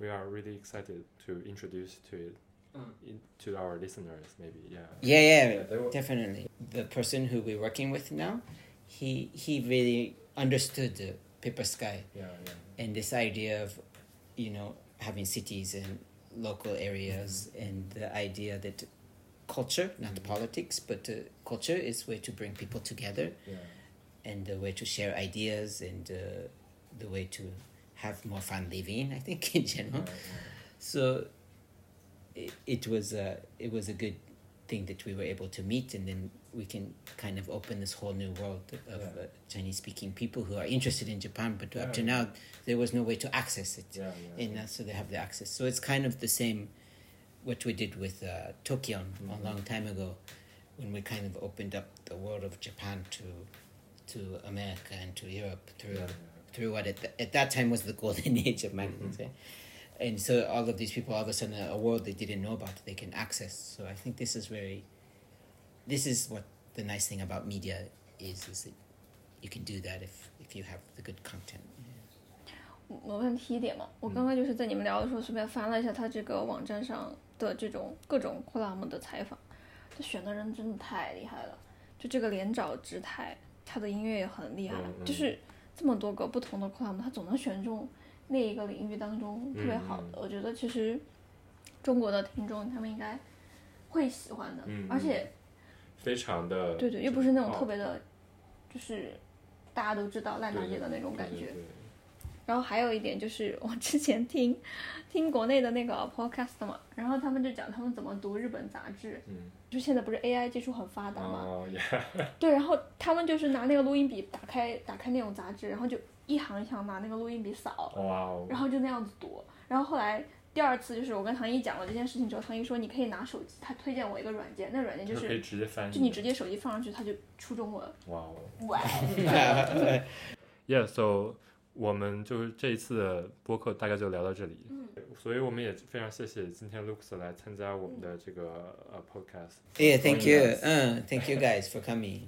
we are really excited to introduce to it Mm. in, to our listeners maybe yeah. yeah, yeah, Yeah, they will- definitely. The person who we're working with now, he he really understood the Papersky Yeah, yeah. and this idea of, you know, having cities and local areas and the idea that culture, not Mhm. politics, but uh, culture is way to bring people together Yeah. and the way to share ideas and uh, the way to have more fun living. I think [LAUGHS] in general. Yeah. So it, it was a it was a good thing that we were able to meet, and then we can kind of open this whole new world of Yeah. uh, Chinese speaking people who are interested in Japan, but up to Yeah. now there was no way to access it, Yeah, yeah. and uh, so they have the access. So it's kind of the same what we did with uh, Tokyo Mhm. a long time ago, when we kind of opened up the world of Japan to to America and to Europe through Yeah, through what at, th- at that time was the golden [LAUGHS] age of magazines. Mhm. eh? And so all of these people, all of a sudden, a world they didn't know about, they can access. So I think this is very, this is what the nice thing about media is, is that you can do that if, if you have the good content. 我问题一点嘛，我刚刚就是在你们聊的时候随便翻了一下他这个网站上的这种各种 column 的采访，他选的人真的太厉害了。就这个连找直太，他的音乐也很厉害，就是这么多个不同的 column，他总能选中那一个领域当中特别好嗯的。我觉得其实中国的听众他们应该会喜欢的，嗯而且非常的对对，又不是那种哦特别的，就是大家都知道烂大街的那种感觉。对对对然后还有一点就是，我之前听听国内的那个 podcast 嘛，然后他们就讲他们怎么读日本杂志，嗯，就现在不是 AI 技术很发达嘛，哦呀，[LAUGHS] 对，然后他们就是拿那个录音笔打开打开那种杂志，然后就一行一行拿那个录音笔扫，然后就那样子读，然后后来。第二次就是我跟唐一讲了这件事情之后，唐一说你可以拿手机，他推荐我一个软件，那软件就可以是直接翻译，就你直接手机放上去，它就出中文。哇哦。哇，[LAUGHS] Yeah, so 我们就是这一次的播客大概就聊到这里。嗯，所以我们也非常谢谢今天 Lux 来参加我们的这个呃 podcast。Yeah, thank you. Uh, thank you guys for coming.